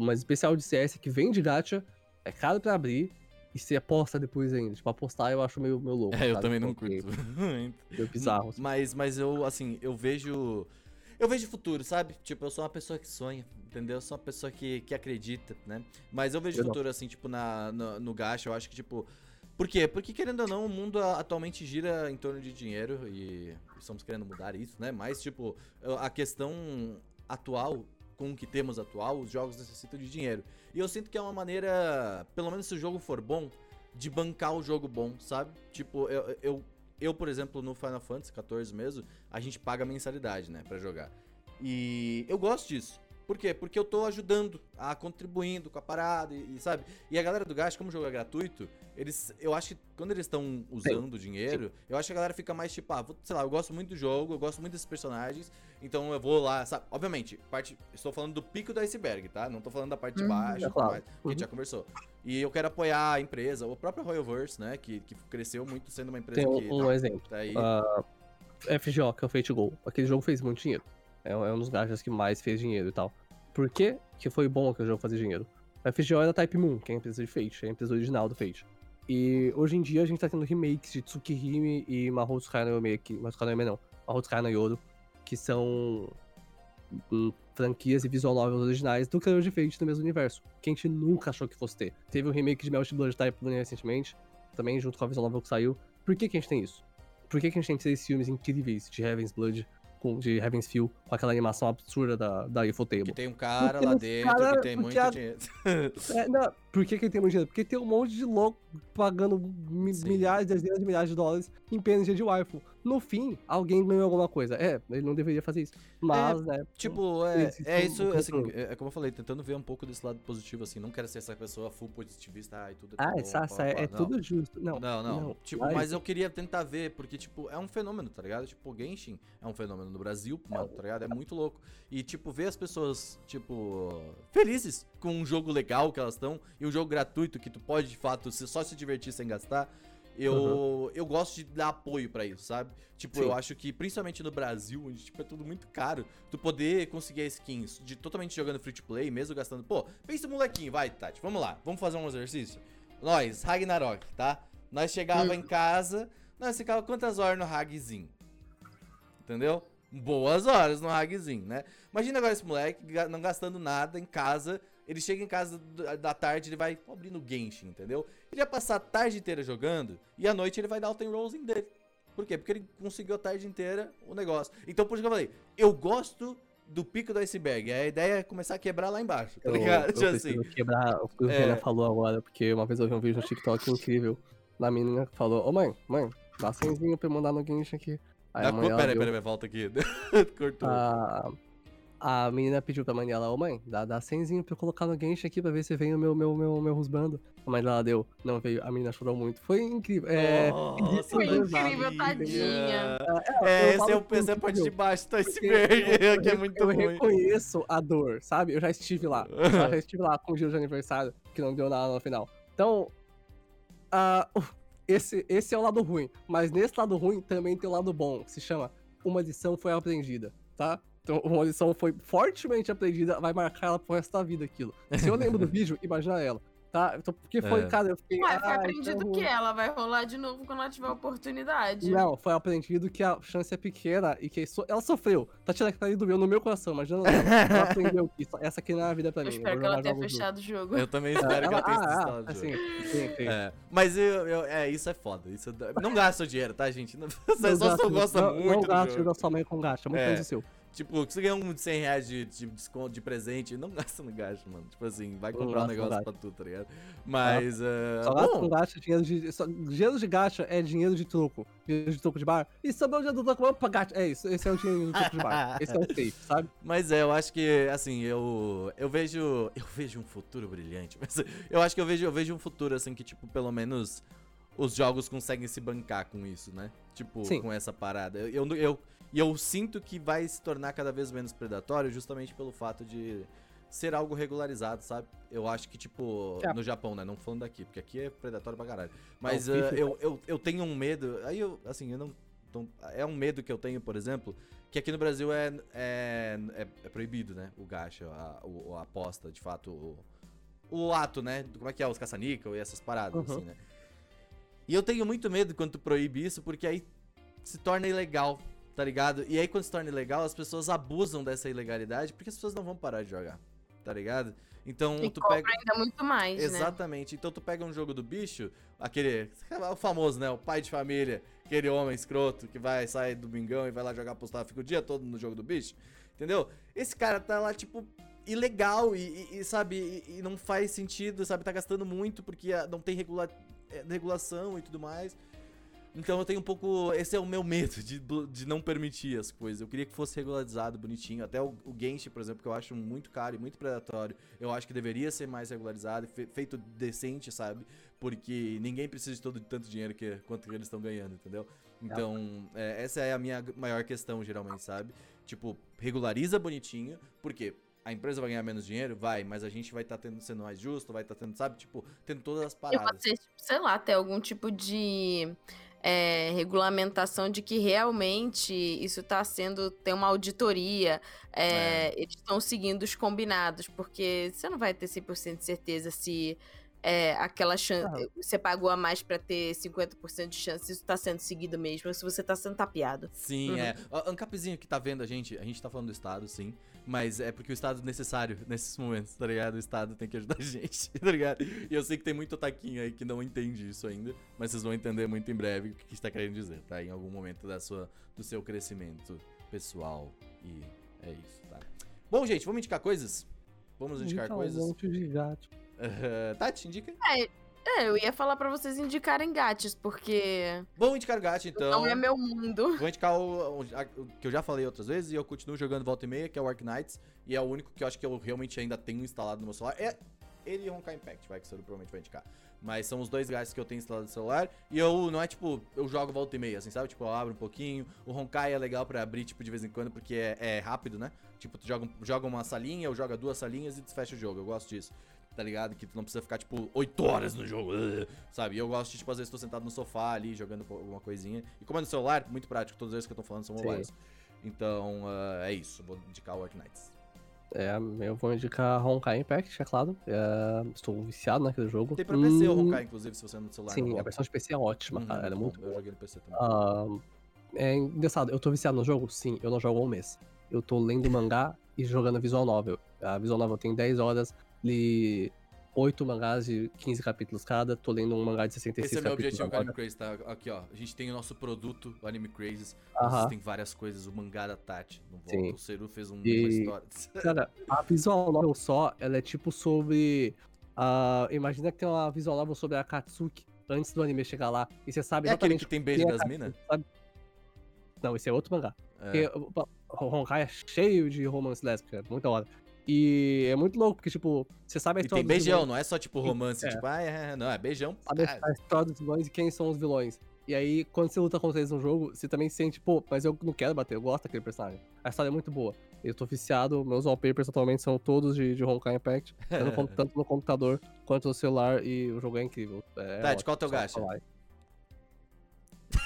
Speaker 3: Mas especial de CS que vem de gacha, é caro pra abrir e você aposta depois ainda. Tipo, apostar eu acho meio, meio louco.
Speaker 1: É, eu
Speaker 3: sabe?
Speaker 1: também não curto.
Speaker 3: Meio bizarro. assim.
Speaker 1: Mas, mas eu, assim, eu vejo. Eu vejo futuro, sabe? Tipo, eu sou uma pessoa que sonha, entendeu? Eu sou uma pessoa que, que acredita, né? Mas eu vejo
Speaker 3: Eu não.
Speaker 1: futuro, assim, tipo, na, no, no gacha. Eu acho que, tipo. Por quê? Porque, querendo ou não, o mundo atualmente gira em torno de dinheiro e estamos querendo mudar isso, né? Mas, tipo, eu- a questão atual, com o que temos atual, os jogos necessitam de dinheiro. E eu sinto que é uma maneira, pelo menos se o jogo for bom, de bancar o jogo bom, sabe? Tipo, eu, eu, eu, por exemplo, no Final Fantasy XIV mesmo, a gente paga mensalidade, né, pra jogar. E eu gosto disso. Por quê? Porque eu tô ajudando, a contribuindo com a parada e, e, sabe? E a galera do Gacha, como o jogo é gratuito, eles, eu acho que quando eles estão usando o dinheiro, eu acho que a galera fica mais tipo, ah, vou- sei lá, eu gosto muito do jogo, eu gosto muito desses personagens, então eu vou lá, sabe? Obviamente, parte, estou falando do pico do iceberg, tá? Não tô falando da parte de
Speaker 2: Uhum,
Speaker 1: baixo,
Speaker 3: é claro.
Speaker 1: mais, que a gente
Speaker 3: Uhum.
Speaker 1: já conversou. E eu quero apoiar a empresa, o próprio Royalverse, né, que, que cresceu muito sendo uma empresa
Speaker 3: Tem
Speaker 1: que
Speaker 3: um, um exemplo.
Speaker 1: tá aí.
Speaker 3: Ah, FGO, que é o Fate Go. Aquele jogo fez muito dinheiro. É, um- é um dos gachas que mais fez dinheiro e tal. Por que que foi bom que o jogo fazia dinheiro? A FGO era Type Moon, que é a empresa de Fate, é a empresa original do Fate. E hoje em dia a gente tá tendo remakes de Tsukihime e Mahou Tsukai no Remake, Mahou Tsukai no Yome não, Mahou Tsukai no Yoro, que são hum, franquias e visual novels originais do criador de Fate no mesmo universo, que a gente nunca achou que fosse ter. Teve um remake de Melt Blood Type Moon recentemente, também junto com a visual novel que saiu. Por que que a gente tem isso? Por que, que a gente tem três filmes incríveis de Heaven's Blood, com, de Heaven's Feel, com aquela animação absurda da, da UFO Table?
Speaker 1: Que tem um cara
Speaker 3: Porque
Speaker 1: lá dentro
Speaker 3: cara-
Speaker 1: que tem muito
Speaker 3: a-
Speaker 1: dinheiro.
Speaker 3: É, não, por que, que ele tem muito dinheiro? Porque tem um monte de louco pagando mi-
Speaker 1: Sim.
Speaker 3: milhares, dezenas de milhares de dólares em PNG de waifu. No fim, alguém ganhou alguma coisa. É, ele não deveria fazer isso. Mas, né.
Speaker 1: Tipo, é, é
Speaker 3: um
Speaker 1: isso, assim,
Speaker 3: controle.
Speaker 1: é, é como eu falei, tentando ver um pouco desse lado positivo, assim, não quero ser essa pessoa full positivista, ai, tudo é
Speaker 3: Ah, é,
Speaker 1: pá,
Speaker 3: é
Speaker 1: não.
Speaker 3: tudo justo. Não,
Speaker 1: Não, não,
Speaker 3: não,
Speaker 1: tipo,
Speaker 3: mas-
Speaker 1: mas eu queria tentar ver, porque, tipo, é um fenômeno, tá ligado? Tipo, Genshin é um fenômeno no Brasil, mano, tá ligado? É muito louco. E, tipo, ver as pessoas, tipo, felizes com um jogo legal que elas estão e um jogo gratuito que tu pode, de fato, se- só se divertir sem gastar. Eu, eu gosto de dar apoio pra isso, sabe? Tipo, eu
Speaker 3: Sim.
Speaker 1: acho que, principalmente no Brasil, onde tipo, é tudo muito caro, tu poder conseguir skins de totalmente jogando free to play, mesmo gastando. Pô, pensa molequinho, vai, Tati, vamos lá, vamos fazer um exercício? Nós, Ragnarok, tá? Nós chegava
Speaker 2: Hum.
Speaker 1: em casa, nós ficava quantas horas no Hagzinho? Entendeu? Boas horas no Hagzinho, né? Imagina agora esse moleque não gastando nada em casa. Ele chega em casa da- tarde, ele vai abrir no Genshin, entendeu? Ele vai passar a tarde inteira jogando e à noite ele vai dar o tem rollzinho dele. Por quê? Porque ele conseguiu a tarde inteira o negócio. Então, por isso que eu falei, eu gosto do pico do iceberg. A ideia é começar a quebrar lá embaixo, tá
Speaker 3: Eu,
Speaker 1: ligado?
Speaker 3: eu
Speaker 1: Tipo
Speaker 3: preciso
Speaker 1: assim.
Speaker 3: quebrar o que o
Speaker 1: É.
Speaker 3: Falou agora, porque uma vez eu vi um vídeo no TikTok incrível da menina que falou, ô mãe, mãe, dá cenzinho pra eu mandar no Genshin aqui. Aí
Speaker 1: Ah,
Speaker 3: a mãe, ela
Speaker 1: pera,
Speaker 3: deu-
Speaker 1: pera, pera, volta aqui. Cortou.
Speaker 3: a, a menina pediu pra mãe dela, ô mãe, dá, dá cenzinho pra eu colocar no Genshin aqui pra ver se vem o meu, meu, meu, meu rusbando. A mãe dela deu, não veio, a menina chorou muito. Foi incrível. É,
Speaker 1: Nossa,
Speaker 2: Foi incrível, tadinha.
Speaker 1: É,
Speaker 3: eu
Speaker 1: esse é, o,
Speaker 3: por
Speaker 1: esse é a parte de baixo do
Speaker 3: porque
Speaker 1: iceberg,
Speaker 3: eu-
Speaker 1: que é
Speaker 3: eu-
Speaker 1: muito
Speaker 3: eu
Speaker 1: ruim.
Speaker 3: reconheço a dor, sabe? Eu já estive lá. Eu já estive lá com o dia de aniversário, que não deu nada no final. Então, ah, esse, esse é o lado ruim. Mas nesse lado ruim também tem o lado bom, que se chama Uma lição foi aprendida, tá? Então, uma lição foi fortemente aprendida, vai marcar ela pro resto da vida aquilo. Se eu lembro do vídeo, imagina ela, tá? Então, porque foi,
Speaker 1: É.
Speaker 3: cara, eu fiquei.
Speaker 2: Ué, foi
Speaker 3: "Ai,
Speaker 2: aprendido
Speaker 3: tão
Speaker 2: que
Speaker 3: ruim."
Speaker 2: ela vai rolar de novo quando ela tiver oportunidade.
Speaker 3: Não, foi aprendido que a chance é pequena e que so- ela sofreu. Tatiana que tá do meu no meu coração, imagina ela. Ela aprendeu que isso- essa aqui não é a vida pra
Speaker 2: Eu
Speaker 3: mim.
Speaker 2: espero
Speaker 3: vou
Speaker 2: que ela tenha fechado o jogo.
Speaker 1: Eu também espero que ela tenha
Speaker 3: ah, ah,
Speaker 1: o jogo.
Speaker 3: assim, sim, sim.
Speaker 1: É, mas eu, eu- é, isso é foda. Isso não gasta o dinheiro, tá, gente? Não,
Speaker 3: Não
Speaker 1: só eu gosta
Speaker 3: não,
Speaker 1: muito
Speaker 3: Não
Speaker 1: do
Speaker 3: gasta
Speaker 1: jogo.
Speaker 3: da sua mãe com gacha, muito
Speaker 1: É.
Speaker 3: menos o seu.
Speaker 1: Tipo, você ganhar um de 100 reais de, de desconto de presente, não gasta no gasto, mano. Tipo assim, vai comprar um negócio
Speaker 3: gasto.
Speaker 1: pra tu, tá ligado? Mas, é,
Speaker 3: Só gasta com gacha, dinheiro de. Só, dinheiro de gacha é dinheiro de troco. Dinheiro de troco de bar. E sobrou o dinheiro do troco, vamos pra gacha. É isso, esse é o dinheiro de troco de bar. Esse é o safe, sabe?
Speaker 1: Mas é, eu acho que, assim, eu eu vejo eu vejo um futuro brilhante. Mas eu acho que eu vejo, eu vejo um futuro, assim, que, tipo, pelo menos os jogos conseguem se bancar com isso, né? Tipo,
Speaker 3: Sim.
Speaker 1: com essa parada. Eu, eu, eu, e eu sinto que vai se tornar cada vez menos predatório justamente pelo fato de ser algo regularizado, sabe? Eu acho que, tipo,
Speaker 3: É.
Speaker 1: no Japão, né? Não falando daqui, porque aqui é predatório pra caralho. Mas
Speaker 3: FIFA
Speaker 1: eu, eu, eu tenho um medo. Aí eu, assim, eu não. então, é um medo que eu tenho, por exemplo, que aqui no Brasil é, é, é, é proibido, né? O gacha, a, o- a aposta, de fato, o, o ato, né? Como é que é? Os caça-níquel e essas paradas,
Speaker 3: Uhum.
Speaker 1: assim, né? E eu tenho muito medo quando tu proíbe isso, porque aí se torna ilegal, tá ligado? E aí quando se torna ilegal, as pessoas abusam dessa ilegalidade, porque as pessoas não vão parar de jogar, tá ligado? Então
Speaker 2: E
Speaker 1: tu pega.
Speaker 2: ainda muito mais, né?
Speaker 1: Exatamente. Então tu pega um jogo do bicho, aquele. O famoso, né? O pai de família, aquele homem escroto que vai sair do bingão e vai lá jogar apostar, fica o dia todo no jogo do bicho. Entendeu? Esse cara tá lá, tipo, ilegal e, e- e, sabe, e, e não faz sentido, sabe? Tá gastando muito porque ah, não tem regula eh, regulação e tudo mais. Então eu tenho um pouco. Esse é o meu medo de, de não permitir as coisas. Eu queria que fosse regularizado, bonitinho. Até o, o Genshin, por exemplo, que eu acho muito caro e muito predatório. Eu acho que deveria ser mais regularizado fe- feito decente, sabe? Porque ninguém precisa de todo tanto dinheiro que, quanto eles estão ganhando, entendeu? Então, é, essa é a minha maior questão, geralmente, sabe? Tipo, regulariza bonitinho, porque a empresa vai ganhar menos dinheiro? Vai, mas a gente vai estar tendo sendo mais justo, vai estar tendo, sabe? Tipo, tendo todas as paradas.
Speaker 2: tipo, sei lá, ter algum tipo de é, regulamentação de que realmente isso está sendo. tem uma auditoria, é, eles estão seguindo os combinados, porque você não vai ter 100% de certeza se. É, aquela chance.
Speaker 3: Ah.
Speaker 2: Você pagou a mais pra ter 50% de chance, isso tá sendo seguido mesmo, ou se você tá sendo tapeado.
Speaker 1: Sim,
Speaker 2: Uhum.
Speaker 1: é. O Ancapzinho que tá vendo a gente, a gente tá falando do Estado, sim. Mas é porque o Estado é necessário nesses momentos, tá ligado? O Estado tem que ajudar a gente, tá ligado? E eu sei que tem muito otaquinho aí que não entende isso ainda, mas vocês vão entender muito em breve o que está querendo dizer, tá? Em algum momento da sua, do seu crescimento pessoal. E é isso, tá? Bom, gente, vamos indicar coisas? Vamos indicar
Speaker 3: Então,
Speaker 1: coisas?
Speaker 3: monte de gato.
Speaker 1: Tati, indica?
Speaker 2: É, eu ia falar pra vocês indicarem gatos, porque
Speaker 1: Vamos indicar o gato, então.
Speaker 2: não é meu mundo.
Speaker 1: Vou indicar o, o- o que eu já falei outras vezes e eu continuo jogando volta e meia, que é o Ark Knights. E é o único que eu acho que eu realmente ainda tenho instalado no meu celular. É ele e o Honkai Impact, vai, que você provavelmente vai indicar. Mas são os dois gatos que eu tenho instalado no celular. E eu, não é tipo, eu jogo volta e meia, assim, sabe? Tipo, eu abro um pouquinho. O Honkai é legal pra abrir, tipo, de vez em quando, porque é, é rápido, né? Tipo, tu joga, joga uma salinha, ou joga duas salinhas e desfecha o jogo. Eu gosto disso. Tá ligado? Que tu não precisa ficar, tipo, 8 horas no jogo, sabe? E eu gosto de, tipo, às vezes tô sentado no sofá ali, jogando alguma coisinha. E como é no celular, muito prático, todas as vezes que eu tô falando são
Speaker 3: Sim.
Speaker 1: mobiles. Então, ah, é isso. Vou indicar o Ark Knights.
Speaker 3: É, eu vou indicar Honkai Impact, é claro. É, estou viciado naquele jogo.
Speaker 1: Tem pra PC o
Speaker 3: Hum,
Speaker 1: Honkai, inclusive, se você é no celular.
Speaker 3: Sim,
Speaker 1: não
Speaker 3: a versão de PC é ótima,
Speaker 1: Uhum,
Speaker 3: cara. Ela é muito
Speaker 1: bom. Eu joguei no PC também.
Speaker 3: Ah, é engraçado, eu tô viciado no jogo? Sim, eu não jogo há um mês. Eu tô lendo mangá e jogando visual novel. A visual novel tem 10 horas, li 8 mangás de 15 capítulos cada, tô lendo um mangá de 66
Speaker 1: Esse é meu objetivo com o Anime
Speaker 3: agora.
Speaker 1: Crazy, tá? Aqui, ó. A gente tem o nosso produto, o Anime Crazy.
Speaker 3: Aham.
Speaker 1: Tem várias coisas. O mangá da Tati. No volta.
Speaker 3: Sim.
Speaker 1: O Seru fez um,
Speaker 3: E-
Speaker 1: história.
Speaker 3: Cara, a visual novel só, ela é tipo sobre... ah, imagina que tem uma visual novel sobre a Katsuki antes do anime chegar lá. E você sabe
Speaker 1: É aquele
Speaker 3: exatamente
Speaker 1: que tem beijo
Speaker 3: é
Speaker 1: das minas?
Speaker 3: Não, esse é outro mangá.
Speaker 1: É.
Speaker 3: Porque o- Honkai é cheio de romance lésbico, é muito da hora. E é muito louco, porque, tipo, você sabe a
Speaker 1: E
Speaker 3: história
Speaker 1: tem
Speaker 3: dos
Speaker 1: beijão,
Speaker 3: vilões,
Speaker 1: não é só tipo romance,
Speaker 3: É.
Speaker 1: tipo, ah, é, não, é beijão.
Speaker 3: sabe
Speaker 1: Ah,
Speaker 3: a história dos vilões e quem são os vilões. E aí, quando você luta contra eles no jogo, você também sente, pô, mas eu não quero bater, eu gosto daquele personagem. A história é muito boa. Eu tô viciado, meus wallpapers atualmente são todos de, de Honkai Impact, tanto no, tanto no computador quanto no celular, e o jogo é incrível. É
Speaker 1: Tati,
Speaker 3: ótimo,
Speaker 1: qual é o teu gacha?
Speaker 3: falar.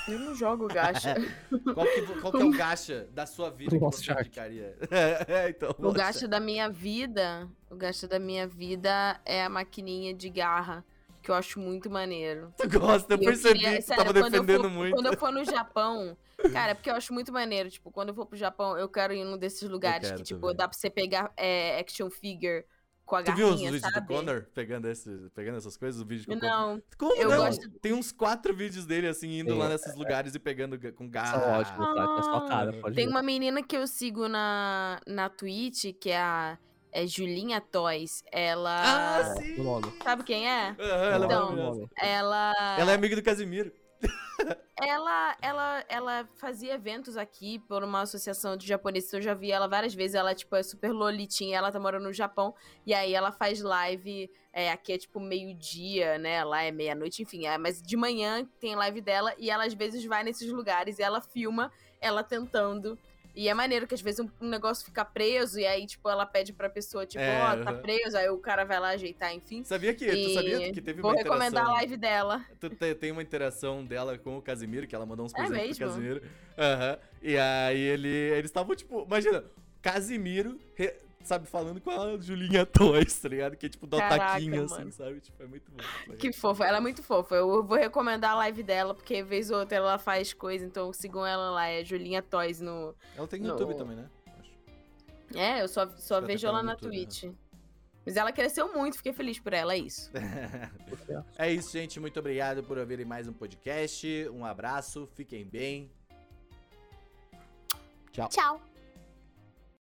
Speaker 2: Eu não jogo gacha.
Speaker 1: Qual que, qual que é o gacha da sua vida que você indicaria? É, então.
Speaker 2: O
Speaker 1: Lost
Speaker 2: gasto da minha vida, o gasto da minha vida é a maquininha de garra, que eu acho muito maneiro.
Speaker 1: Tu gosta, eu
Speaker 2: E eu
Speaker 1: percebi
Speaker 2: queria-
Speaker 1: que
Speaker 2: sério,
Speaker 1: tava
Speaker 2: quando eu
Speaker 1: defendendo
Speaker 2: for-
Speaker 1: muito.
Speaker 2: Quando eu for no Japão, cara, porque eu acho muito maneiro, tipo, quando eu for pro Japão, eu quero ir num desses lugares que, tipo,
Speaker 1: também.
Speaker 2: dá pra você pegar é, action figure com a
Speaker 1: Tu viu os
Speaker 2: garrinha,
Speaker 1: vídeos
Speaker 2: sabe?
Speaker 1: do Connor pegando, esse, pegando essas coisas? O vídeo que eu
Speaker 2: Não,
Speaker 1: Como
Speaker 2: eu
Speaker 1: não?
Speaker 2: gosto-
Speaker 1: Tem uns quatro vídeos dele, assim, indo
Speaker 3: Sim,
Speaker 1: lá nesses lugares e pegando ga- com
Speaker 3: São
Speaker 1: garra.
Speaker 3: tá? É só cara, pode
Speaker 2: tem
Speaker 3: ver.
Speaker 2: uma menina que eu sigo na, na Twitch, que é a é Julinha Toys. Ela.
Speaker 1: Ah,
Speaker 3: É,
Speaker 1: sim!
Speaker 2: Sabe quem é?
Speaker 1: Aham, ela, é
Speaker 2: Então,
Speaker 3: nome.
Speaker 2: Ela.
Speaker 1: ela é amiga do Casimiro.
Speaker 2: Ela, ela, ela fazia eventos aqui por uma associação de japoneses. Eu já vi ela várias vezes. Ela, tipo, é super lolitinha. Ela tá morando no Japão. E aí ela faz live. É, aqui é tipo meio-dia, né? Lá é meia-noite, enfim. É, mas de manhã tem live dela. E ela às vezes vai nesses lugares e ela filma ela tentando e é maneiro que às vezes um, um, negócio fica preso e aí, tipo, ela pede pra pessoa, tipo,
Speaker 1: É,
Speaker 2: ó, tá
Speaker 1: aham.
Speaker 2: preso, aí o cara vai lá ajeitar, enfim.
Speaker 1: Sabia que, tu
Speaker 2: E
Speaker 1: sabia que teve
Speaker 2: Vou
Speaker 1: uma
Speaker 2: recomendar
Speaker 1: interação...
Speaker 2: a live dela.
Speaker 1: Tu te- tem uma interação dela com o Casimiro, que ela mandou uns
Speaker 2: É
Speaker 1: presentes pro
Speaker 2: mesmo?
Speaker 1: Casimiro. Aham. E aí ele, eles estavam, tipo, imagina, Casimiro, re- sabe, falando com a Julinha Toys, tá ligado? Que é tipo, dá um
Speaker 2: Caraca,
Speaker 1: taquinho assim, sabe? Tipo, é muito bom. legal.
Speaker 2: Que fofa, ela é muito fofa. Eu vou recomendar a live dela, porque vez ou outra ela faz coisa, então sigam ela lá, é Julinha Toys no.
Speaker 1: Ela tem no
Speaker 2: No-
Speaker 1: YouTube também, né? Acho.
Speaker 2: É, eu só, só
Speaker 1: Acho
Speaker 2: vejo
Speaker 1: ela tá
Speaker 2: na
Speaker 1: YouTube, né?
Speaker 2: Twitch. Mas ela cresceu muito, fiquei feliz por ela, é isso.
Speaker 1: É isso, gente. Muito obrigado por ouvirem mais um podcast. Um abraço, fiquem bem. Tchau.
Speaker 2: Tchau.